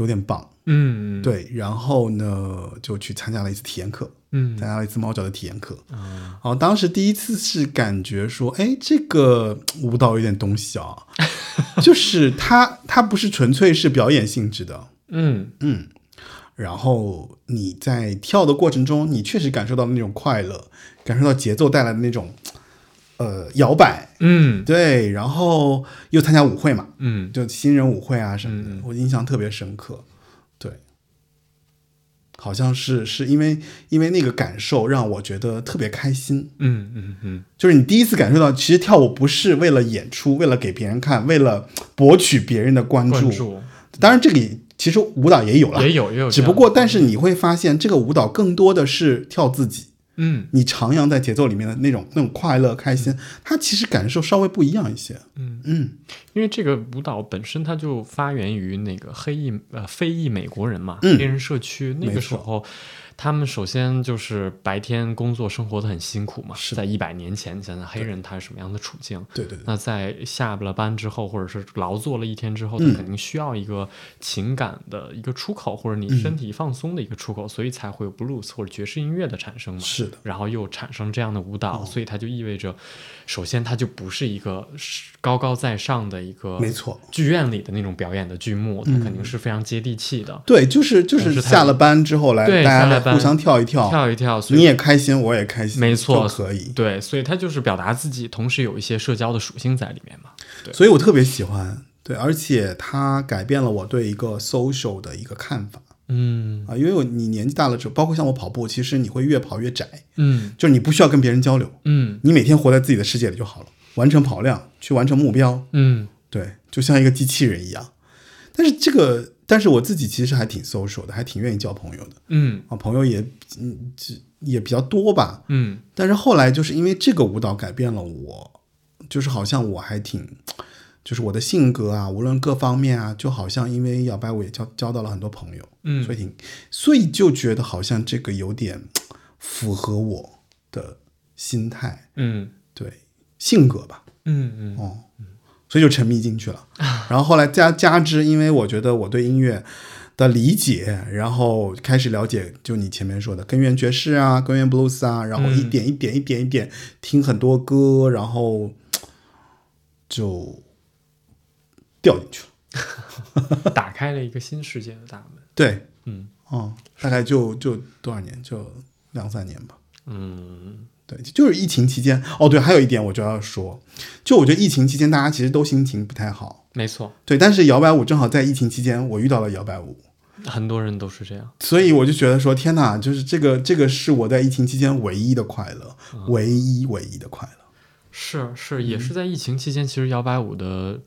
有点棒。嗯。对，然后呢，就去参加了一次体验课，嗯。参加了一次猫脚的体验课。啊。好，当时第一次是感觉说，哎，这个舞蹈有点东西啊，就是它它不是纯粹是表演性质的，嗯。嗯。然后你在跳的过程中，你确实感受到那种快乐，感受到节奏带来的那种呃摇摆，嗯对。然后又参加舞会嘛，嗯就新人舞会啊什么的，嗯我印象特别深刻。对，好像是是因为因为那个感受让我觉得特别开心。嗯嗯嗯就是你第一次感受到，其实跳舞不是为了演出，为了给别人看，为了博取别人的关注。关注当然，这里其实舞蹈也有了，也有也有只不过但是你会发现，这个舞蹈更多的是跳自己。嗯。你徜徉在节奏里面的那种那种快乐、开心，它其实感受稍微不一样一些。嗯。嗯，因为这个舞蹈本身它就发源于那个黑裔呃非裔美国人嘛，嗯。黑人社区。那个时候，他们首先就是白天工作生活的很辛苦嘛，是。在一百年前，你想想黑人他是什么样的处境？对对对，那在下了班之后，或者是劳作了一天之后，他嗯。肯定需要一个情感的一个出口，或者你身体放松的一个出口，所以才会有 blues 或者爵士音乐的产生嘛。是的，然后又产生这样的舞蹈，哦所以它就意味着，首先它就不是一个高高在上的一个没错。剧院里的那种表演的剧目，它肯定是非常接地气的，对，就是就是下了班之后来，对大家下了班来互相跳一跳，跳一跳，所以你也开心，我也开心，没错可以。对，所以它就是表达自己，同时有一些社交的属性在里面嘛。对所以我特别喜欢。对，而且它改变了我对一个 social 的一个看法嗯啊，因为我你年纪大了之后，包括像我跑步，其实你会越跑越窄，嗯就是你不需要跟别人交流，嗯你每天活在自己的世界里就好了，完成跑量，去完成目标，嗯对，就像一个机器人一样。但是这个，但是我自己其实还挺 social 的，还挺愿意交朋友的。嗯。啊，朋友也也比较多吧。嗯。但是后来就是因为这个舞蹈改变了我，就是好像我还挺就是我的性格啊，无论各方面啊，就好像因为摇摆舞也交交到了很多朋友，嗯。所以挺，所以就觉得好像这个有点符合我的心态，嗯。对性格吧，嗯嗯。哦，所以就沉迷进去了。然后后来加加之，因为我觉得我对音乐的理解，然后开始了解，就你前面说的根源爵士啊、根源 blues 啊，然后一点一点一点一点听很多歌，然后就掉进去了。打开了一个新世界的大门。对，嗯哦，大概就就多少年，就两三年吧。嗯对，就是疫情期间。哦，对，还有一点我就要说，就我觉得疫情期间大家其实都心情不太好。没错，对，但是摇摆舞正好在疫情期间，我遇到了摇摆舞，很多人都是这样。所以我就觉得说，天哪，就是这个这个是我在疫情期间唯一的快乐，唯一唯一的快乐。是是，也是在疫情期间，其实摇摆舞的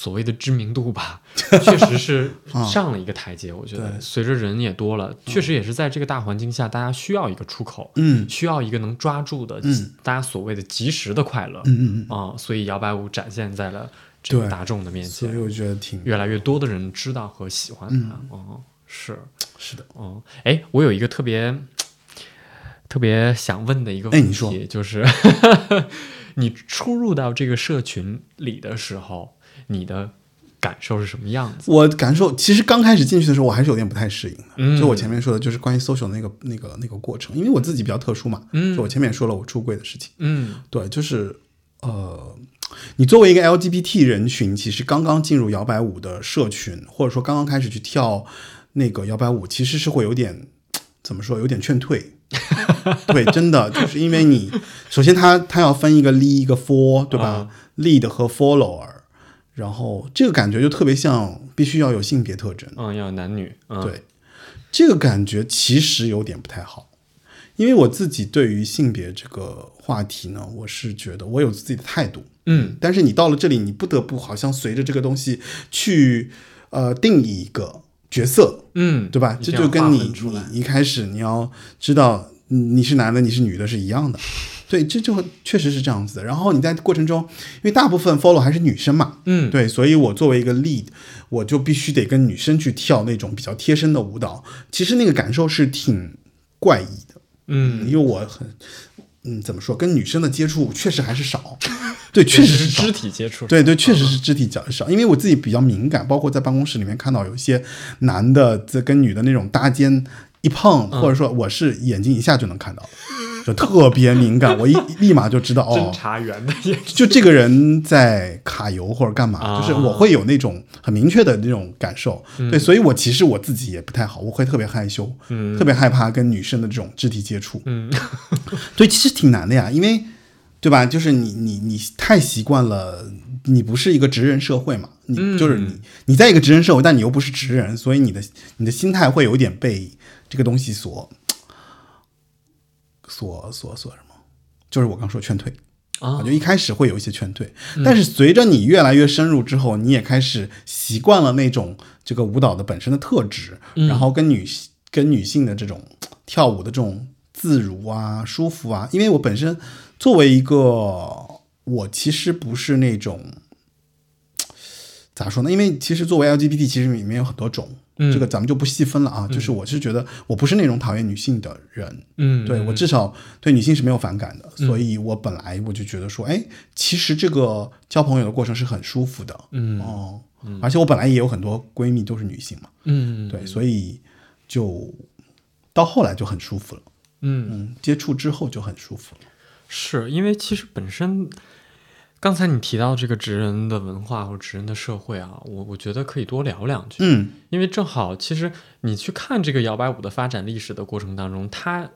所谓的知名度吧，确实是上了一个台阶。我觉得。随着人也多了，确实也是在这个大环境下，大家需要一个出口，嗯。需要一个能抓住的，嗯。大家所谓的及时的快乐。嗯嗯嗯，啊、所以摇摆舞展现在了这个大众的面前，所以我觉得挺越来越多的人知道和喜欢它。哦，是，是的。哦，哎，我有一个特别特别想问的一个问题，就是 你出入到这个社群里的时候，你的感受是什么样子？我感受其实刚开始进去的时候，我还是有点不太适应的。嗯就我前面说的，就是关于 social 那个那个那个过程，因为我自己比较特殊嘛。嗯就我前面也说了我出柜的事情。嗯对，就是呃，你作为一个 LGBT 人群，其实刚刚进入摇摆舞的社群，或者说刚刚开始去跳那个摇摆舞，其实是会有点怎么说，有点劝退。对，真的就是因为你首先他他要分一个 lead 一个 for，对吧、l e a d 和 follower，然后这个感觉就特别像必须要有性别特征。嗯，要有男女，嗯，对，这个感觉其实有点不太好，因为我自己对于性别这个话题呢，我是觉得我有自己的态度，嗯。但是你到了这里，你不得不好像随着这个东西去呃定义一个角色，嗯，对吧？这就跟你你一开始你要知道你你是男的，你是女的是一样的。对，这就确实是这样子的。然后你在过程中，因为大部分 follow 还是女生嘛，嗯对，所以我作为一个 lead，我就必须得跟女生去跳那种比较贴身的舞蹈。其实那个感受是挺怪异的，嗯，因为我很，嗯，怎么说，跟女生的接触确实还是少，对，确实是少肢。体接触，对对，确实是肢体较少，因为我自己比较敏感，包括在办公室里面看到有一些男的在跟女的那种搭肩一碰，或者说我是眼睛一下就能看到，就特别敏感，我一立马就知道侦哦，查员的眼就这个人在卡油或者干嘛，啊就是我会有那种很明确的那种感受。对，所以我其实我自己也不太好，我会特别害羞，嗯特别害怕跟女生的这种肢体接触。嗯 对，其实挺难的呀，因为对吧？就是你你你太习惯了，你不是一个直人社会嘛，你嗯就是你你在一个直人社会，但你又不是直人，所以你的你的心态会有点被这个东西所所所所什么，就是我刚说劝退。啊就一开始会有一些劝退，但是随着你越来越深入之后，你也开始习惯了那种这个舞蹈的本身的特质，然后跟女跟女性的这种跳舞的这种自如啊、舒服啊。因为我本身作为一个，我其实不是那种咋说呢？因为其实作为 LGBT，其实里面有很多种，嗯。这个咱们就不细分了啊。就是我是觉得我不是那种讨厌女性的人，嗯，对我至少对女性是没有反感的，所以我本来我就觉得说，哎，其实这个交朋友的过程是很舒服的，嗯。哦，而且我本来也有很多闺蜜都是女性嘛，嗯。对，所以就到后来就很舒服了，嗯。嗯，接触之后就很舒服了，是因为其实本身，刚才你提到这个职人的文化或职人的社会啊，我我觉得可以多聊两句，嗯。因为正好其实你去看这个摇摆舞的发展历史的过程当中，它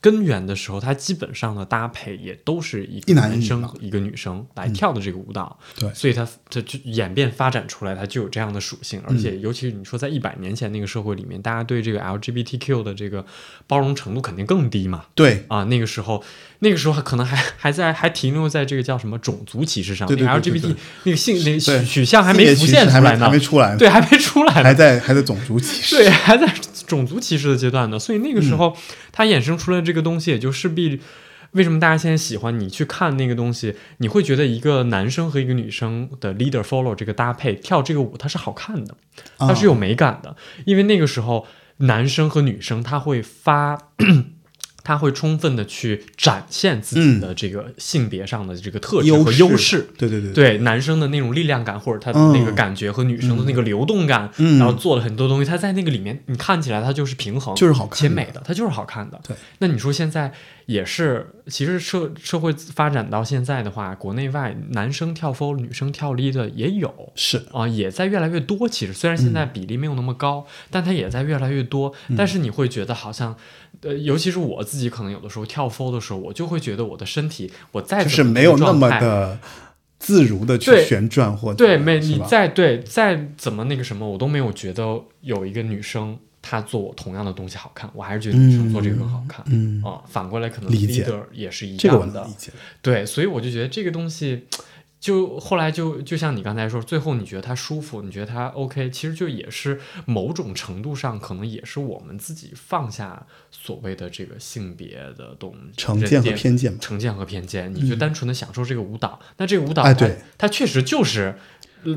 根源的时候，它基本上的搭配也都是一个一男生一个女生来跳的这个舞蹈，对。所以它它就演变发展出来，它就有这样的属性，而且尤其是你说在一百年前那个社会里面，大家对这个 LGBTQ 的这个包容程度肯定更低嘛，对。啊，那个时候，那个时候可能还还在还停留在这个叫什么种族歧视上面对对对对 LGBT 那个性那个取取向还没浮现出来呢，还没出来呢，对，还没出来还，在还在种族歧视，对，还在种族歧视的阶段呢，所以那个嗯时候它衍生出来这个东西，也就势必。为什么大家现在喜欢你去看那个东西？你会觉得一个男生和一个女生的 leader follow 这个搭配跳这个舞，它是好看的，它是有美感的，因为那个时候男生和女生他会发。他会充分的去展现自己的这个性别上的这个特质和优势，对对对，对。男生的那种力量感或者他的那个感觉和女生的那个流动感，然后做了很多东西，他在那个里面你看起来他就是平衡，就是好看且美的，他就是好看的。对，那你说现在？也是，其实社社会发展到现在的话，国内外男生跳 f 女生跳 Li 的也有，是啊，也在越来越多。其实虽然现在比例没有那么高，但它也在越来越多。但是你会觉得好像，呃，尤其是我自己，可能有的时候跳 f 的时候，我就会觉得我的身体，我再就是没有那么的自如的去旋转或对，没你再对再怎么那个什么，我都没有觉得有一个女生。他做同样的东西好看，我还是觉得女生做这个更好看。嗯啊，反过来可能 leader 也是一样的。对，所以我就觉得这个东西，就后来就就像你刚才说，最后你觉得他舒服，你觉得他 OK，其实就也是某种程度上，可能也是我们自己放下所谓的这个性别的东西，成见和偏见，成见和偏见，你就单纯的享受这个舞蹈。那这个舞蹈，它它确实就是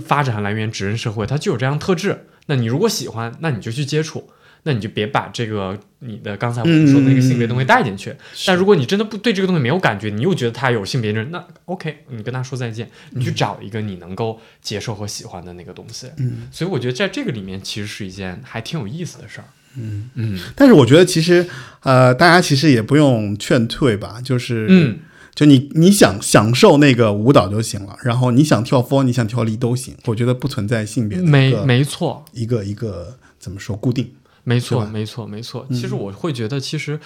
发展来源直人社会，它就有这样特质。那你如果喜欢，那你就去接触。那你就别把这个你的刚才我们说的那个性别东西带进去。但如果你真的不对这个东西没有感觉，你又觉得他有性别认，那 OK，你跟他说再见，你去找一个你能够接受和喜欢的那个东西。嗯，所以我觉得在这个里面其实是一件还挺有意思的事儿。嗯嗯。但是我觉得其实呃，大家其实也不用劝退吧，就是嗯，就你你想享受那个舞蹈就行了，然后你想跳 r 你想跳 l 都行。我觉得不存在性别没没错，一个一个怎么说固定。没错，没错，没错。其实我会觉得，其实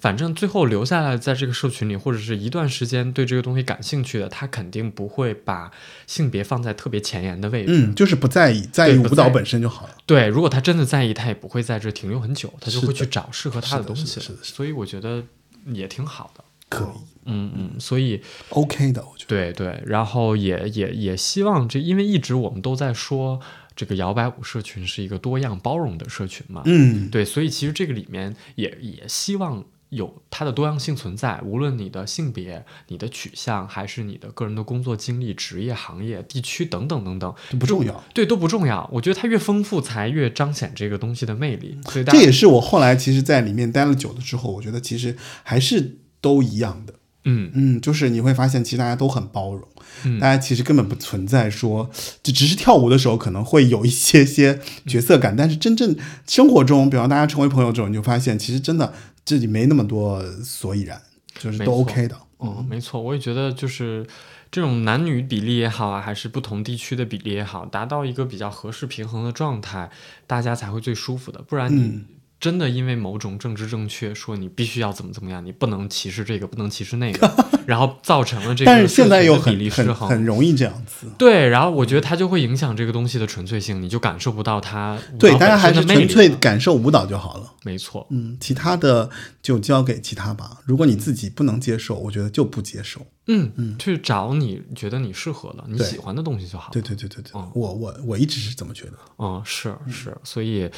反正最后留下来在这个社群里，或者是一段时间对这个东西感兴趣的，他肯定不会把性别放在特别前沿的位置。嗯，就是不在意，在意舞蹈本身就好了。对，如果他真的在意，他也不会在这停留很久，他就会去找适合他的东西。是的，所以我觉得也挺好的。可以，嗯嗯，所以 OK 的，我觉得。对对，然后也也也希望这，因为一直我们都在说。这个摇摆舞社群是一个多样包容的社群嘛？嗯，对，所以其实这个里面也也希望有它的多样性存在，无论你的性别、你的取向，还是你的个人的工作经历、职业、行业、地区等等等等，都不重要。对，都不重要。我觉得它越丰富，才越彰显这个东西的魅力。所以这也是我后来其实在里面待了久了之后，我觉得其实还是都一样的。嗯嗯，就是你会发现，其实大家都很包容。嗯大家其实根本不存在说，就只是跳舞的时候可能会有一些些角色感，但是真正生活中，比方大家成为朋友之后，你就发现其实真的自己没那么多所以然，就是都 OK 的。嗯，没错，我也觉得就是这种男女比例也好啊，还是不同地区的比例也好，达到一个比较合适平衡的状态，大家才会最舒服的。不然你。真的因为某种政治正确，说你必须要怎么怎么样，你不能歧视这个，不能歧视那个，然后造成了这个。但是现在又很很很容易这样子。对，然后我觉得它就会影响这个东西的纯粹性，你就感受不到它。对，大家还是纯粹感受舞蹈就好了。没错，嗯，其他的就交给其他吧。如果你自己不能接受，我觉得就不接受。嗯嗯，去找你觉得你适合的、你喜欢的东西就好。对对对对对，我我我一直是这么觉得。嗯，是是，所以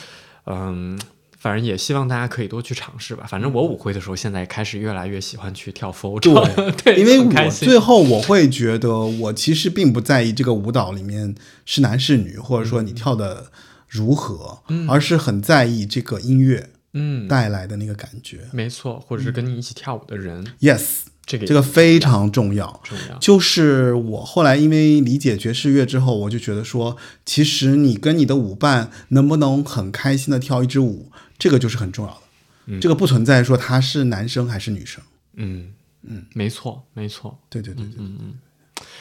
嗯。反正也希望大家可以多去尝试吧。反正我舞会的时候，现在开始越来越喜欢去跳 f o 对，对，因为我最后我会觉得，我其实并不在意这个舞蹈里面是男是女，或者说你跳的如何，而是很在意这个音乐嗯带来的那个感觉。没错，或者是跟你一起跳舞的人。Yes，这个这个非常重要。重要。就是我后来因为理解爵士乐之后，我就觉得说，其实你跟你的舞伴能不能很开心的跳一支舞。这个就是很重要的，这个不存在说他是男生还是女生，嗯嗯，没错没错，对对对对，嗯嗯，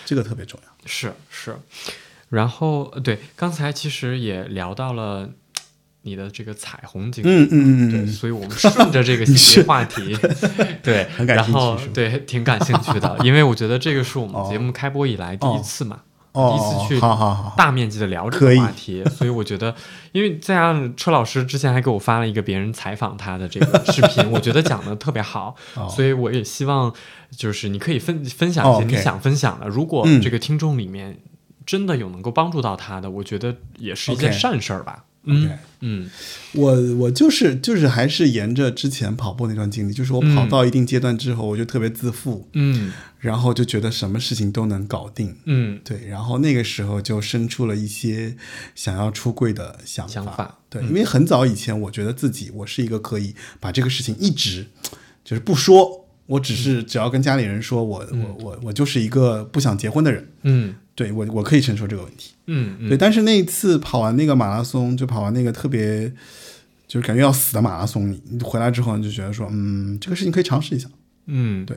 这个特别重要，是是，然后对，刚才其实也聊到了你的这个彩虹经历，嗯嗯嗯嗯，对，所以我们顺着这个 话题，对，然后对挺感兴趣的，因为我觉得这个是我们节目开播以来第一次嘛。第一次去大面积的聊这个话题，所以我觉得，因为再加上车老师之前还给我发了一个别人采访他的这个视频，我觉得讲的特别好，所以我也希望就是你可以分分享一些你想分享的。如果这个听众里面真的有能够帮助到他的，我觉得也是一件善事儿吧。嗯我我就是就是还是沿着之前跑步那段经历，就是我跑到一定阶段之后，我就特别自负，嗯然后就觉得什么事情都能搞定。嗯对，然后那个时候就生出了一些想要出柜的想法。想法对，因为很早以前，我觉得自己我是一个可以把这个事情一直就是不说，我只是只要跟家里人说我、我我我就是一个不想结婚的人。嗯对我我可以承受这个问题。嗯嗯对，但是那一次跑完那个马拉松，就跑完那个特别就是感觉要死的马拉松，你你回来之后你就觉得说，嗯，这个事情可以尝试一下，嗯对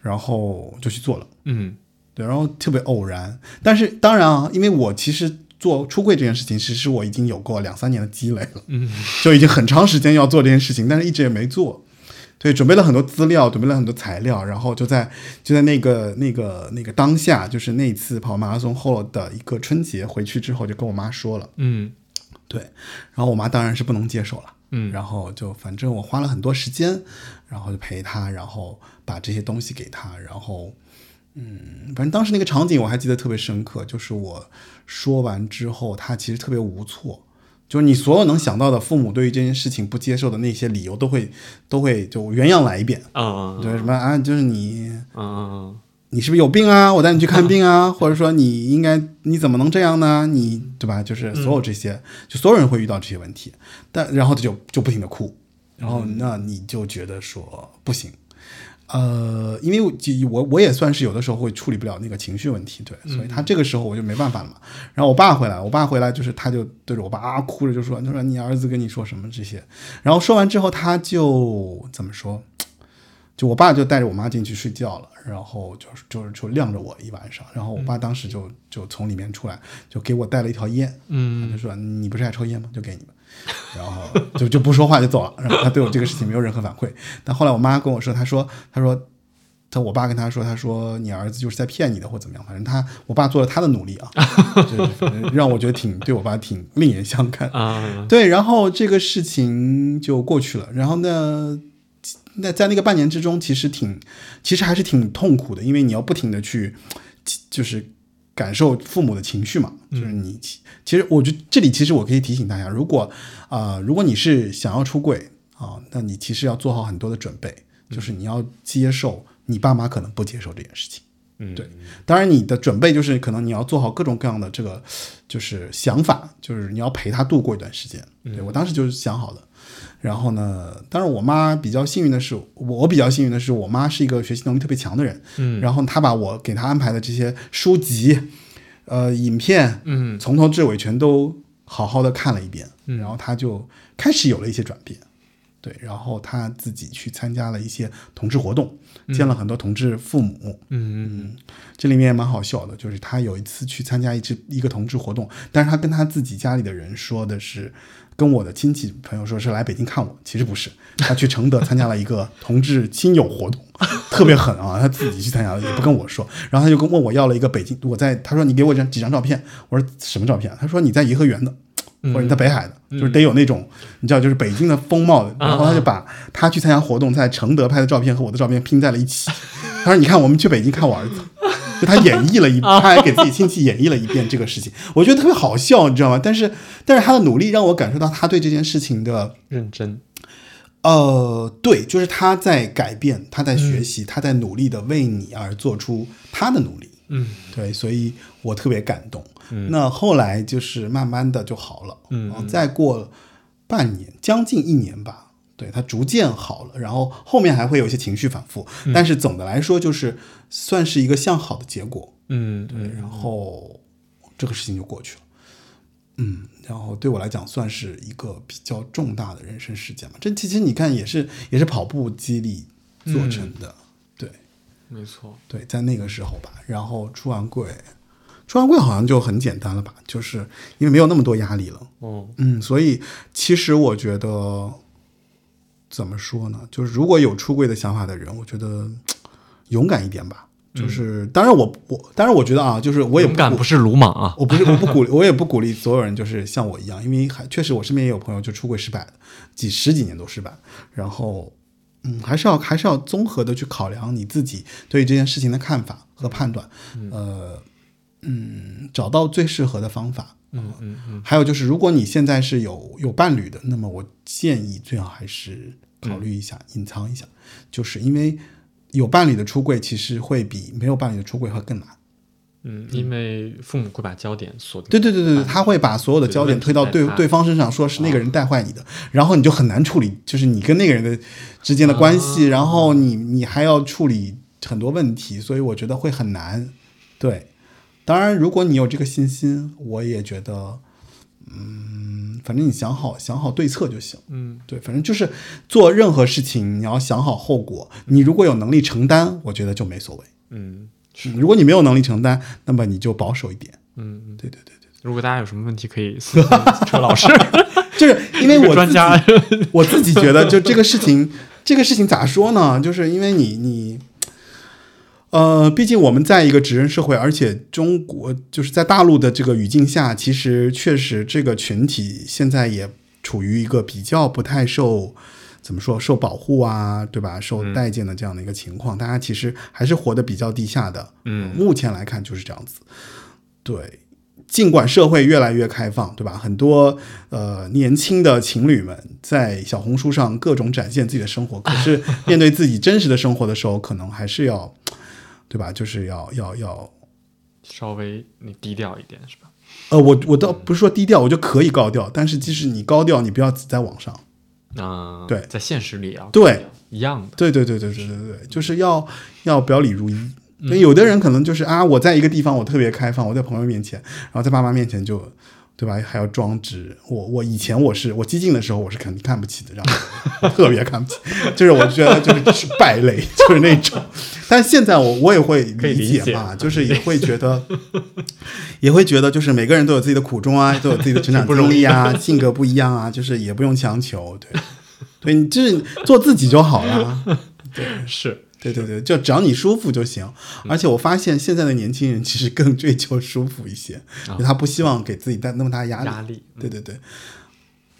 然后就去做了。嗯对，然后特别偶然，但是当然啊，因为我其实做出柜这件事情，其实我已经有过两三年的积累了，嗯就已经很长时间要做这件事情，但是一直也没做。对，准备了很多资料，准备了很多材料，然后就在就在那个那个那个当下，就是那次跑马拉松后的一个春节回去之后，就跟我妈说了，嗯。对，然后我妈当然是不能接受了，嗯。然后就反正我花了很多时间，然后就陪她，然后把这些东西给她，然后嗯，反正当时那个场景我还记得特别深刻，就是我说完之后，她其实特别无措。就是你所有能想到的父母对于这件事情不接受的那些理由，都会都会就原样来一遍。啊对什么啊，就是你嗯你是不是有病啊？我带你去看病啊，或者说你应该你怎么能这样呢？你对吧？就是所有这些，就所有人会遇到这些问题，但然后他就就不停的哭，然后那你就觉得说不行，呃，因为我就我我也算是有的时候会处理不了那个情绪问题，对，所以他这个时候我就没办法了嘛。然后我爸回来，我爸回来就是他就对着我爸啊哭着就说，他说你儿子跟你说什么这些，然后说完之后他就怎么说？就我爸就带着我妈进去睡觉了，然后就是就是就晾着我一晚上，然后我爸当时就就从里面出来，就给我带了一条烟，嗯他就说你不是爱抽烟吗？就给你吧，然后就就不说话就走了，然后他对我这个事情没有任何反馈。但后来我妈跟我说，她说她说她我爸跟她说，她说你儿子就是在骗你的或怎么样，反正他我爸做了他的努力啊，就是反正让我觉得挺对我爸挺另眼相看。啊对，然后这个事情就过去了。然后呢，那在那个半年之中，其实挺，其实还是挺痛苦的，因为你要不停的去，就是感受父母的情绪嘛。就是你，其实我觉得这里其实我可以提醒大家，如果啊、如果你是想要出柜啊、那你其实要做好很多的准备，就是你要接受你爸妈可能不接受这件事情。嗯对，当然你的准备就是可能你要做好各种各样的这个就是想法，就是你要陪他度过一段时间。对我当时就是想好了。然后呢，当然我妈比较幸运的是，我比较幸运的是，我妈是一个学习能力特别强的人。嗯然后她把我给她安排的这些书籍、呃影片，嗯从头至尾全都好好的看了一遍，嗯然后她就开始有了一些转变。对，然后她自己去参加了一些同志活动，见了很多同志父母。嗯这里面也蛮好笑的，就是她有一次去参加一支一个同志活动，但是她跟她自己家里的人说的是，跟我的亲戚朋友说是来北京看我，其实不是，他去承德参加了一个同志亲友活动，特别狠啊，他自己去参加的，也不跟我说，然后他就跟问我要了一个北京，我在他说你给我张几张照片，我说什么照片？他说你在颐和园的。或者你在北海的，就是得有那种你知道，就是北京的风貌的。然后他就把他去参加活动在承德拍的照片和我的照片拼在了一起。他说：“你看，我们去北京看我儿子。”就他演绎了一，他还给自己亲戚演绎了一遍这个事情，我觉得特别好笑，你知道吗？但是，但是他的努力让我感受到他对这件事情的，认真呃，对，就是他在改变，他在学习，他在努力的为你而做出他的努力。嗯对，所以我特别感动。那后来就是慢慢的就好了，嗯再过半年，将近一年吧，对他逐渐好了，然后后面还会有一些情绪反复，但是总的来说就是算是一个向好的结果。嗯对，然后这个事情就过去了。嗯，然后对我来讲算是一个比较重大的人生事件嘛。这其实你看也是也是跑步激励做成的，对没错对，在那个时候吧。然后出完柜，出完柜好像就很简单了吧，就是因为没有那么多压力了。哦嗯，所以其实我觉得怎么说呢？就是如果有出柜的想法的人，我觉得勇敢一点吧。就是，当然我我当然我觉得啊，就是我也不敢不是鲁莽啊我不是我不鼓励，我也不鼓励所有人就是像我一样，因为还确实我身边也有朋友就出柜失败的，几十几年都失败。然后，嗯，还是要还是要综合的去考量你自己对这件事情的看法和判断。呃，嗯，找到最适合的方法。嗯嗯嗯，还有就是，如果你现在是有有伴侣的，那么我建议最好还是考虑一下，隐藏一下，就是因为有伴侣的出柜，其实会比没有伴侣的出柜会更难。嗯，因为父母会把焦点锁定。对对对对对，他会把所有的焦点推到对对方身上，说是那个人带坏你的，然后你就很难处理，就是你跟那个人的之间的关系，然后你你还要处理很多问题，所以我觉得会很难。对，当然如果你有这个信心，我也觉得，嗯，反正你想好想好对策就行。嗯，对，反正就是做任何事情你要想好后果，你如果有能力承担，我觉得就没所谓。嗯，如果你没有能力承担，那么你就保守一点。嗯嗯，对对对对。如果大家有什么问题，可以私信车 老师，就是因为我专家，我自己觉得，就这个事情，这个事情咋说呢？就是因为你你，呃，毕竟我们在一个职人社会，而且中国就是在大陆的这个语境下，其实确实这个群体现在也处于一个比较不太受怎么说受保护啊，对吧？受待见的这样的一个情况，大家其实还是活得比较低下的。嗯，目前来看就是这样子。对。尽管社会越来越开放，对吧？很多呃年轻的情侣们在小红书上各种展现自己的生活，可是面对自己真实的生活的时候，可能还是要，对吧？就是要要要稍微你低调一点，是吧？呃，我我倒不是说低调，我就可以高调，但是即使你高调，你不要只在网上啊、对，在现实里啊，对，一样的，对对对对对对对，就是要要表里如一。有的人可能就是啊，我在一个地方我特别开放，我在朋友面前，然后在爸妈面前就，对吧？还要装直。我我以前我是我激进的时候，我是肯定看不起的，然后 特别看不起，就是我觉得就是败类，就是那种。但现在我我也会理解嘛，就是也会觉得，也会觉得就是每个人都有自己的苦衷啊，都有自己的成长 经历啊，性格不一样啊，就是也不用强求，对，对你就是做自己就好了，对，是。对对对，就只要你舒服就行。而且我发现现在的年轻人其实更追求舒服一些，啊、他不希望给自己带那么大压力。压力，嗯、对对对。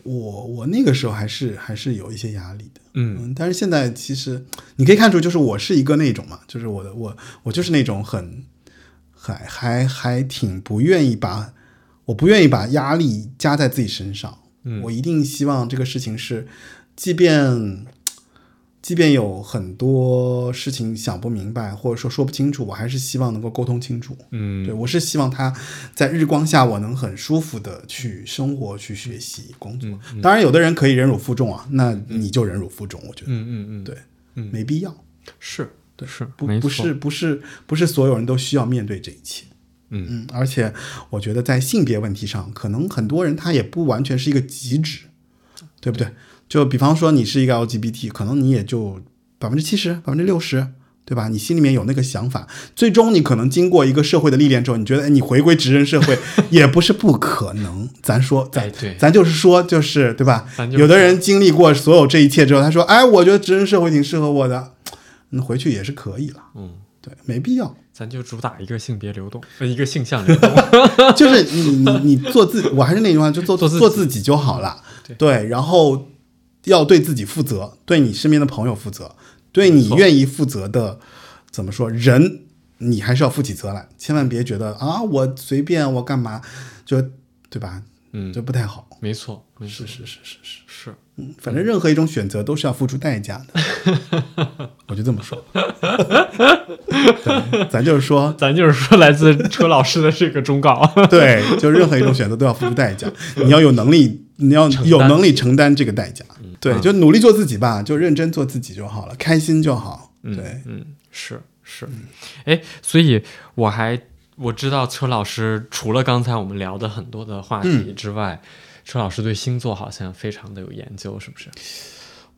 我我那个时候还是还是有一些压力的，嗯，但是现在其实你可以看出，就是我是一个那种嘛，就是我的我我就是那种很还还还挺不愿意把我不愿意把压力加在自己身上，嗯，我一定希望这个事情是，即便。即便有很多事情想不明白，或者说说不清楚，我还是希望能够沟通清楚。嗯，对我是希望他在日光下，我能很舒服的去生活、去学习、工作。嗯、当然，有的人可以忍辱负重啊，那你就忍辱负重。我觉得，嗯嗯嗯，对，嗯，没必要。是，对，是不不是不是不是所有人都需要面对这一切。嗯嗯，而且我觉得在性别问题上，可能很多人他也不完全是一个极致，对不对？就比方说你是一个 LGBT，可能你也就。百分之七十，百分之六十，对吧？你心里面有那个想法，最终你可能经过一个社会的历练之后，你觉得，哎，你回归直人社会 也不是不可能。咱说，咱、哎、对，咱就是说，就是对吧？有的人经历过所有这一切之后，他说，哎，我觉得直人社会挺适合我的，那回去也是可以了。嗯，对，没必要。咱就主打一个性别流动，一个性向流动，就是你你你做自己，我还是那句话，就做做做自己就好了。对，对，然后要对自己负责，对你身边的朋友负责。对你愿意负责的，怎么说人，你还是要负起责来，千万别觉得啊，我随便我干嘛，就对吧？嗯，这不太好。没错，是是是是是是，嗯，反正任何一种选择都是要付出代价的，我就这么说。对，咱就是说，咱就是说，来自车老师的这个忠告，对，就任何一种选择都要付出代价，你要有能力，你要有能力承担这个代价。对，就努力做自己吧，就认真做自己就好了，开心就好。对，嗯，是是，哎，所以我还我知道车老师除了刚才我们聊的很多的话题之外，车老师对星座好像非常的有研究，是不是？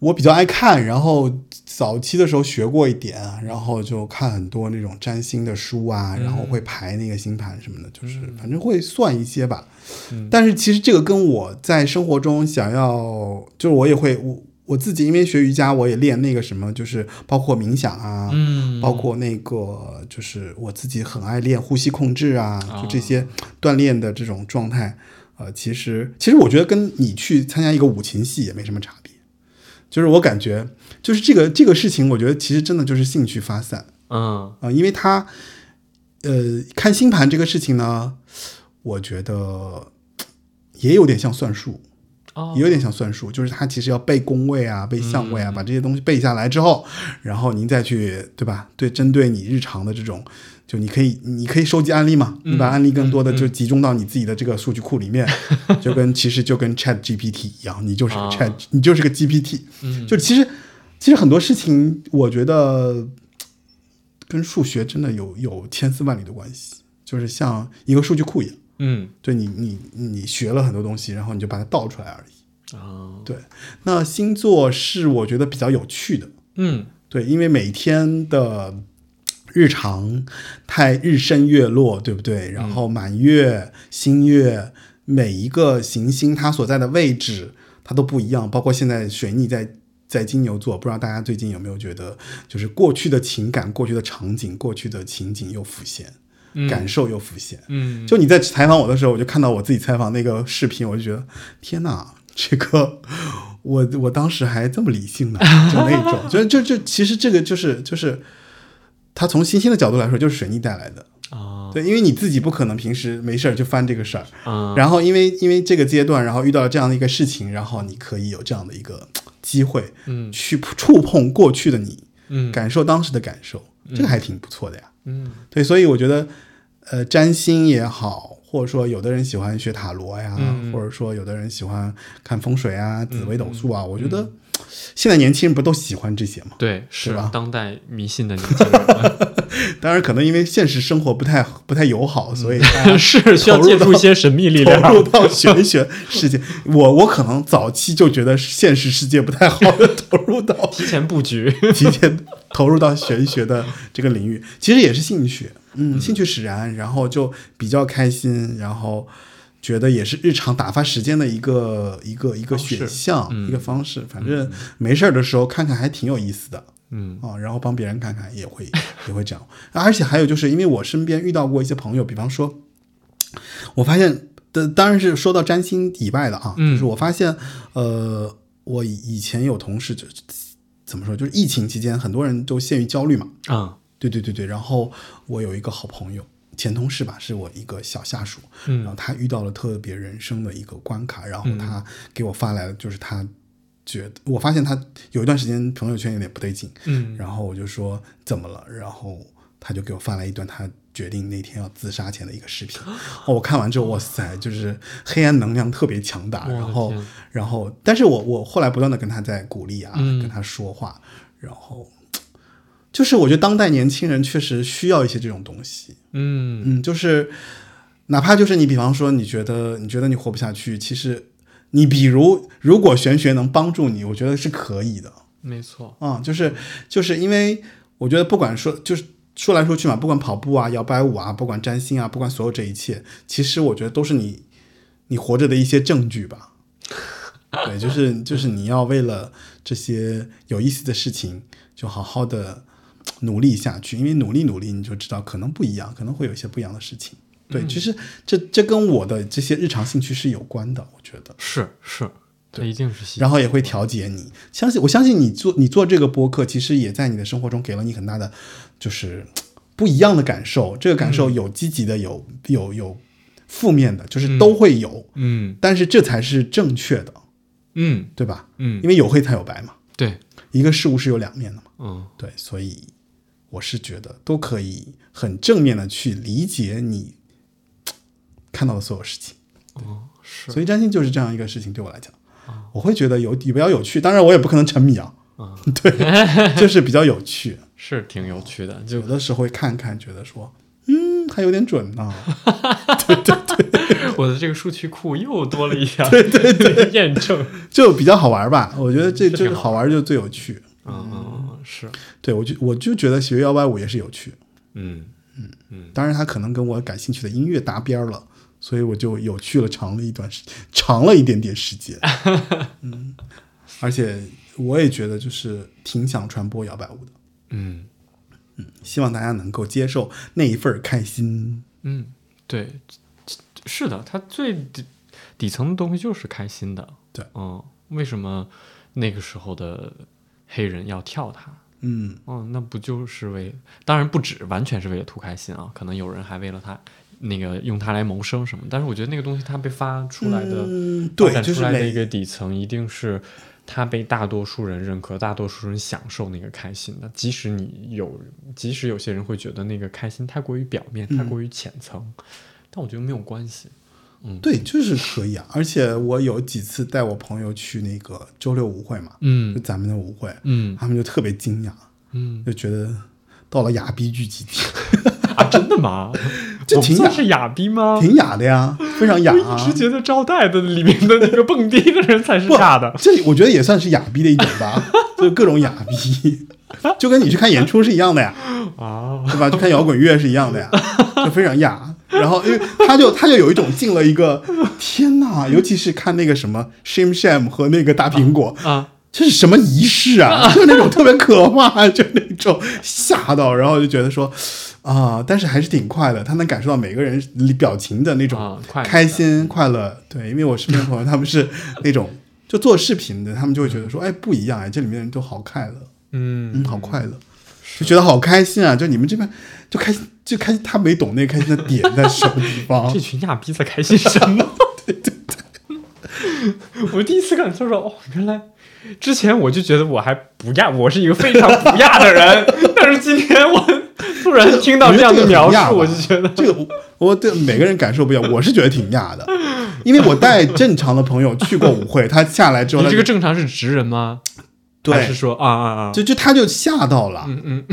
我比较爱看，然后早期的时候学过一点，然后就看很多那种占星的书啊，然后会排那个星盘什么的，就是反正会算一些吧。嗯、但是其实这个跟我在生活中想要，就是我也会我我自己因为学瑜伽，我也练那个什么，就是包括冥想啊，嗯，包括那个就是我自己很爱练呼吸控制啊，哦、就这些锻炼的这种状态，呃，其实其实我觉得跟你去参加一个五禽戏也没什么差。别。就是我感觉，就是这个这个事情，我觉得其实真的就是兴趣发散，嗯啊、呃，因为他呃，看星盘这个事情呢，我觉得也有点像算术。哦，也有点像算术，就是他其实要背宫位啊、背相位啊，嗯把这些东西背下来之后，然后您再去对吧？对，针对你日常的这种，就你可以你可以收集案例嘛，你把案例更多的就集中到你自己的这个数据库里面，就跟其实就跟 Chat GPT 一样，你就是 Chat，、你就是个 GPT，嗯。就其实其实很多事情，我觉得跟数学真的有有千丝万缕的关系，就是像一个数据库一样。嗯。对你，你你学了很多东西，然后你就把它倒出来而已。啊，对，那星座是我觉得比较有趣的，嗯。对，因为每天的日常太日升月落，对不对？然后满月、新月，每一个行星它所在的位置它都不一样，包括现在水逆在。在金牛座，不知道大家最近有没有觉得，就是过去的情感、过去的场景、过去的情景又浮现，嗯感受又浮现。嗯，就你在采访我的时候，我就看到我自己采访那个视频，我就觉得天哪，这个我我当时还这么理性呢，就那种，就就就其实这个就是就是，他从新兴的角度来说，就是水逆带来的，啊。对，因为你自己不可能平时没事儿就翻这个事儿，啊，然后因为因为这个阶段，然后遇到了这样的一个事情，然后你可以有这样的一个机会嗯。去触碰过去的你，嗯。感受当时的感受，这个还挺不错的呀。嗯。对，所以我觉得，呃，占星也好，或者说有的人喜欢学塔罗呀，嗯。或者说有的人喜欢看风水啊、紫微斗数啊，我觉嗯。得现在年轻人不都喜欢这些吗？对，是吧当代迷信的年轻人 当然，可能因为现实生活不太不太友好，所以 是需要借助一些神秘力量投量。入到玄学世界。我我可能早期就觉得现实世界不太好，投入到 提前布局，提前投入到玄学的这个领域，其实也是兴趣，嗯，兴趣使然，然后就比较开心，然后觉得也是日常打发时间的一个一个一个选项，嗯。一个方式。反正没事儿的时候看看还挺有意思的。嗯。啊，然后帮别人看看也会 也会这样。而且还有就是因为我身边遇到过一些朋友，比方说，我发现的当然是说到占星以外的啊，嗯。就是我发现呃，我以前有同事就怎么说，就是疫情期间很多人都陷于焦虑嘛。啊。对对对对，然后我有一个好朋友，前同事吧，是我一个小下属，然后嗯他遇到了特别人生的一个关卡，然后他给我发来了，就是他觉得，我发现他有一段时间朋友圈有点不对劲，嗯。然后我就说怎么了，然后他就给我发来一段他决定那天要自杀前的一个视频，哦，我看完之后，哇塞，就是黑暗能量特别强大，然后然后，但是我我后来不断的跟他在鼓励啊，嗯。跟他说话，然后就是我觉得当代年轻人确实需要一些这种东西，嗯嗯，就是哪怕就是你比方说你觉得你觉得你活不下去，其实你比如如果玄学能帮助你，我觉得是可以的没错，啊、就是就是因为我觉得不管说就是。说来说去嘛，不管跑步啊、摇摆舞啊，不管占星啊，不管所有这一切，其实我觉得都是你你活着的一些证据吧。对，就是就是你要为了这些有意思的事情，就好好的努力下去，因为努力努力，你就知道可能不一样，可能会有一些不一样的事情。对，其实这这跟我的这些日常兴趣是有关的，我觉得。是是，这一定是细然后也会调节你。相信我相信你做你做这个播客，其实也在你的生活中给了你很大的就是不一样的感受。这个感受有积极的，有有有负面的，就是都会有。嗯但是这才是正确的，嗯对吧？嗯，因为有黑才有白嘛，对，一个事物是有两面的嘛。嗯对，所以我是觉得都可以很正面的去理解你看到的所有事情。哦是所以占星就是这样一个事情，对我来讲，我会觉得有比较有趣。当然，我也不可能沉迷啊，啊对，就是比较有趣。是挺有趣的，就有的时候会看看，觉得说，嗯，还有点准呢。对对对我的这个数据库又多了一条对对对 验证，就比较好玩吧。我觉得这这是好玩就最有趣。嗯嗯是，对我就我就觉得学摇摆舞也是有趣。嗯嗯。嗯。当然，他可能跟我感兴趣的音乐搭边了，所以我就有趣了长了一段时，长了一点点时间。嗯，而且我也觉得就是挺想传播摇摆舞的，嗯。嗯希望大家能够接受那一份开心。嗯，对，是的，它最底底层的东西就是开心的，对，嗯，为什么那个时候的黑人要跳它？嗯，哦，那不就是为？当然不止，完全是为了图开心啊。可能有人还为了他那个用它来谋生什么。但是我觉得那个东西它被发出来的，嗯对就是出来的一个底层，一定是它被大多数人认可，大多数人享受那个开心的。即使你有，即使有些人会觉得那个开心太过于表面，太过于浅层，但我觉得没有关系。对，就是可以啊。而且我有几次带我朋友去那个周六舞会嘛，就嗯咱们的舞会，嗯他们就特别惊讶，嗯就觉得到了哑逼聚集地，啊，真的吗？这挺雅算是哑逼吗？挺哑的呀，非常哑啊我一。直觉得招待的里面的那个蹦迪的人才是哑的。这里我觉得也算是哑逼的一种吧，就各种哑逼，就跟你去看演出是一样的呀，啊，对吧？去看摇滚乐是一样的呀，就非常哑。然后因为他就他就有一种进了一个天呐，尤其是看那个什么 Shim Sham 和那个大苹果，啊，这是什么仪式啊？就那种特别可怕，就那种吓到，然后就觉得说啊，但是还是挺快的，他能感受到每个人表情的那种开心快乐。对，因为我身边朋友他们是 那种就做视频的，他们就会觉得说，哎，不一样哎，这里面人都好快乐，嗯嗯，好快乐，就觉得好开心啊！就你们这边就开心，就开心，他没懂那个开心的点在什么地方 这。群亚逼在开心什么？对 对对，我第一次感受到，哦，原来之前我就觉得我还不亚，我是一个非常不亚的人，但是今天我突然听到这样的描述，我就觉得这个我我对每个人感受不一样，我是觉得挺亚的，因为我带正常的朋友去过舞会，他下来之后，你这个正常是直人吗？还是对，说啊啊啊？就就他就吓到了，嗯嗯，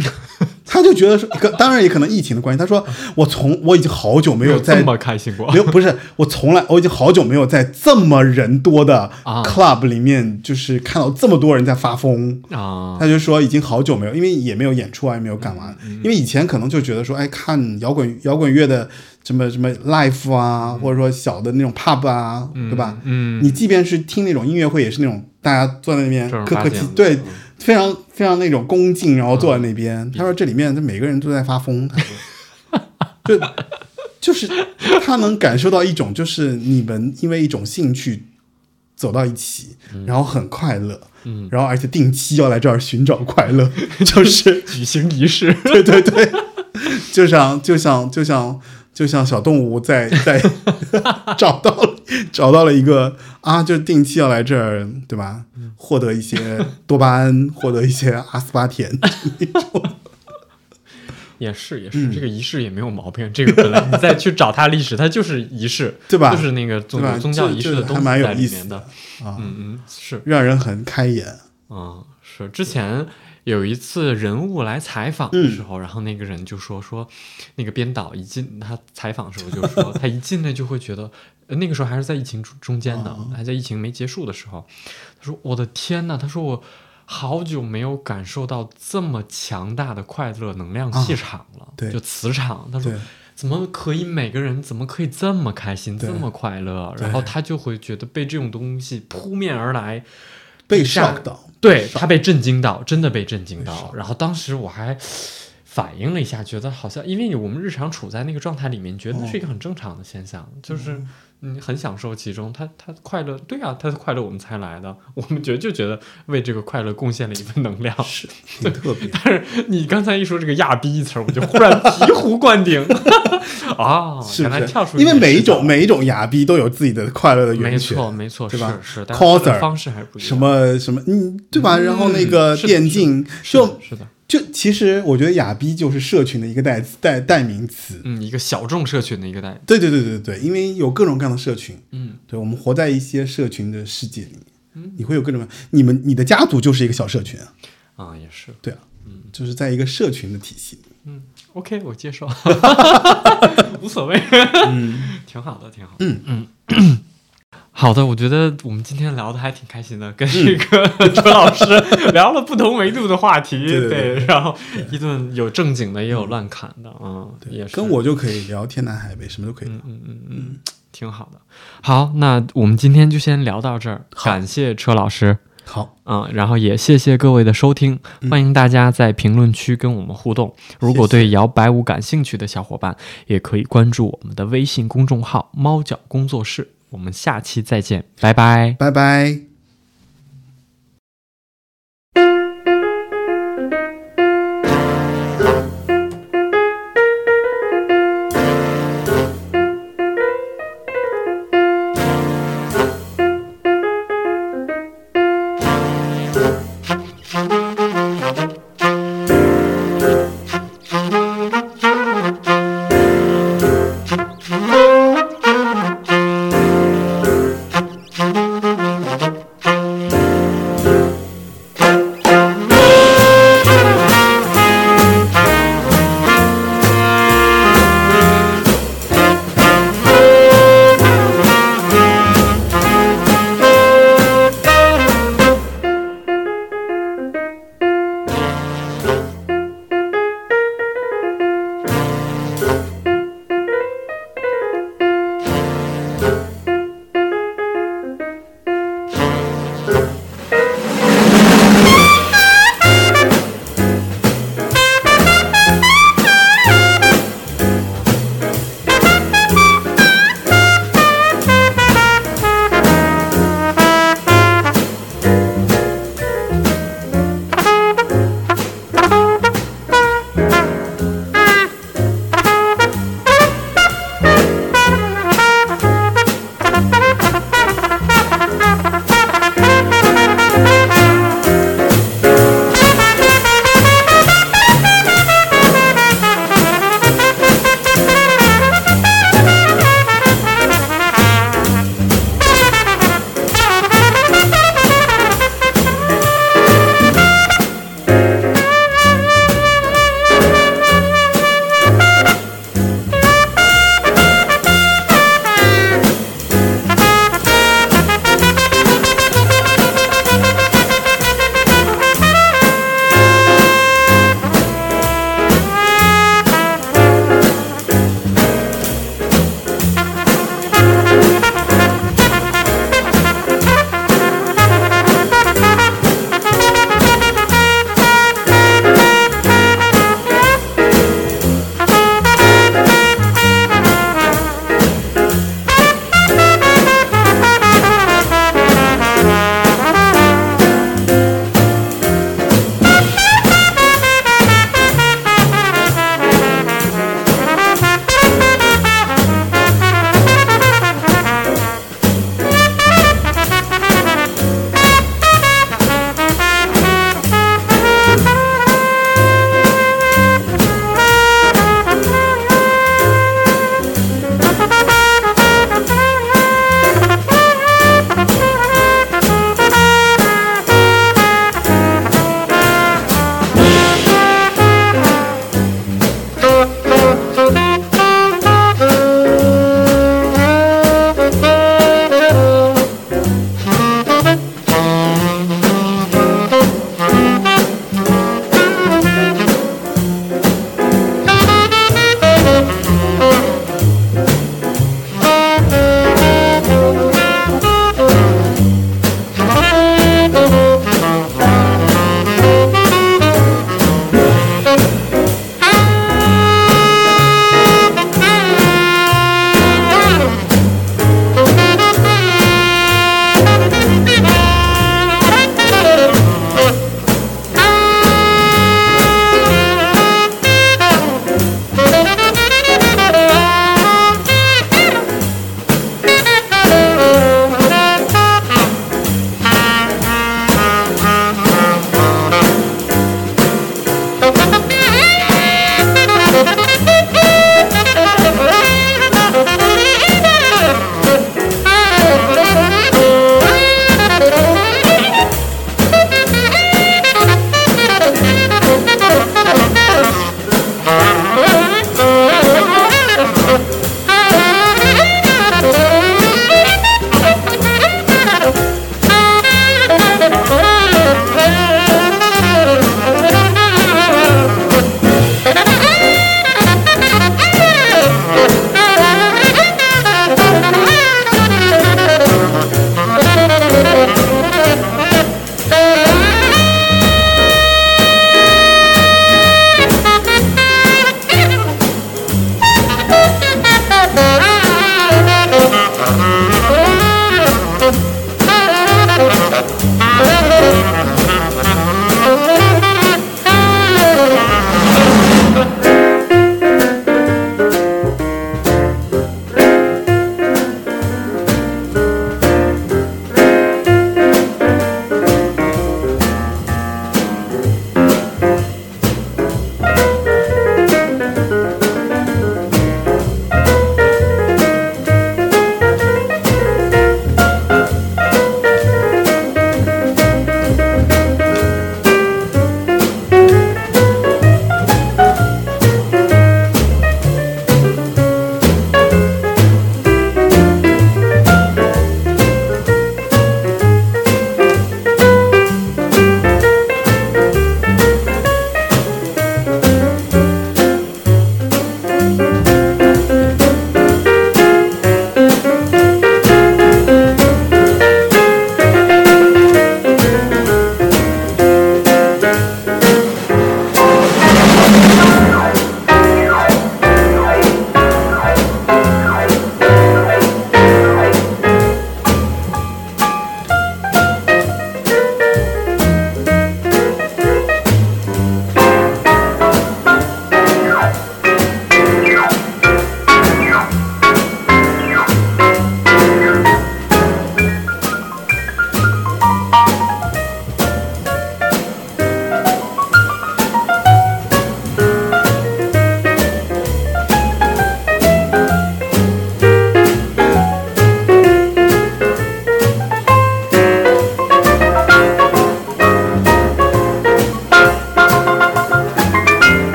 他就觉得说，可当然也可能疫情的关系，他说我从我已经好久没有在 这么开心过没有不是我从来我已经好久没有在这么人多的啊 club 里面，就是看到这么多人在发疯。啊？他就说已经好久没有，因为也没有演出啊，也没有干嘛。嗯因为以前可能就觉得说，哎，看摇滚摇滚乐的什么什么 live 啊，或者说小的那种 pub 啊，对吧？嗯，你即便是听那种音乐会，也是那种大家坐在那边客客气对嗯，非常非常那种恭敬，然后坐在那边。他说这里面这每个人都在发疯，他说，就就是他能感受到一种，就是你们因为一种兴趣走到一起，然后很快乐，嗯，然后而且定期要来这儿寻找快乐，就是 举行仪式，对对对，就像就像就像就像小动物在在找到了找到了一个啊，就是定期要来这儿，对吧？获得一些多巴胺，获得一些阿斯巴甜，也是也是，嗯这个仪式也没有毛病。这个本来你再去找它历史，它就是仪式，对吧就是那个宗宗教仪式的东西在里面的。啊，嗯嗯，是让人很开眼。啊、是之前有一次人物来采访的时候，然后那个人就说说，那个编导一进他采访的时候就说，他一进来就会觉得，呃那个时候还是在疫情中中间呢，哦还在疫情没结束的时候，他说我的天呐，他说我。好久没有感受到这么强大的快乐能量气场了，对就磁场。他说，怎么可以每个人怎么可以这么开心，这么快乐？然后他就会觉得被这种东西扑面而来，被一下 shock 到，对他被震惊到，真的被震惊到。然后当时我还反应了一下，觉得好像因为我们日常处在那个状态里面，觉得是一个很正常的现象，就是你很享受其中。他他快乐，对啊，他的快乐我们才来的，我们觉得就觉得为这个快乐贡献了一份能量。是挺特别。但是你刚才一说这个“亚逼”一词儿，我就忽然醍醐灌顶 啊！是不是原来跳出？因为每一种每一种亚逼都有自己的快乐的没源泉，没错没错，对吧是是，但是它 Coser 方式还是不一样。什么什么，嗯，对吧？然后那个电竞，是的就是的，就其实我觉得哑逼就是社群的一个代代代名词。嗯，一个小众社群的一个代，对对对对对，因为有各种各样的社群，嗯对我们活在一些社群的世界里面，你会有各种各样，你们你的家族就是一个小社群啊，啊，也是。对啊，嗯就是在一个社群的体系里。OK，我接受，无所谓，嗯 挺好的，挺好的。嗯嗯。好的，我觉得我们今天聊的还挺开心的，跟这个周老师聊了不同维度的话题，对对对然后一顿有正经的，也有乱侃的，嗯，也是跟我就可以聊天南海北，什么都可以聊。嗯嗯嗯嗯，挺好的。好，那我们今天就先聊到这儿，感谢车老师。好，嗯，然后也谢谢各位的收听，欢迎大家在评论区跟我们互动。如果对摇摆舞感兴趣的小伙伴，也可以关注我们的微信公众号“猫脚工作室”。我们下期再见，拜拜。拜拜。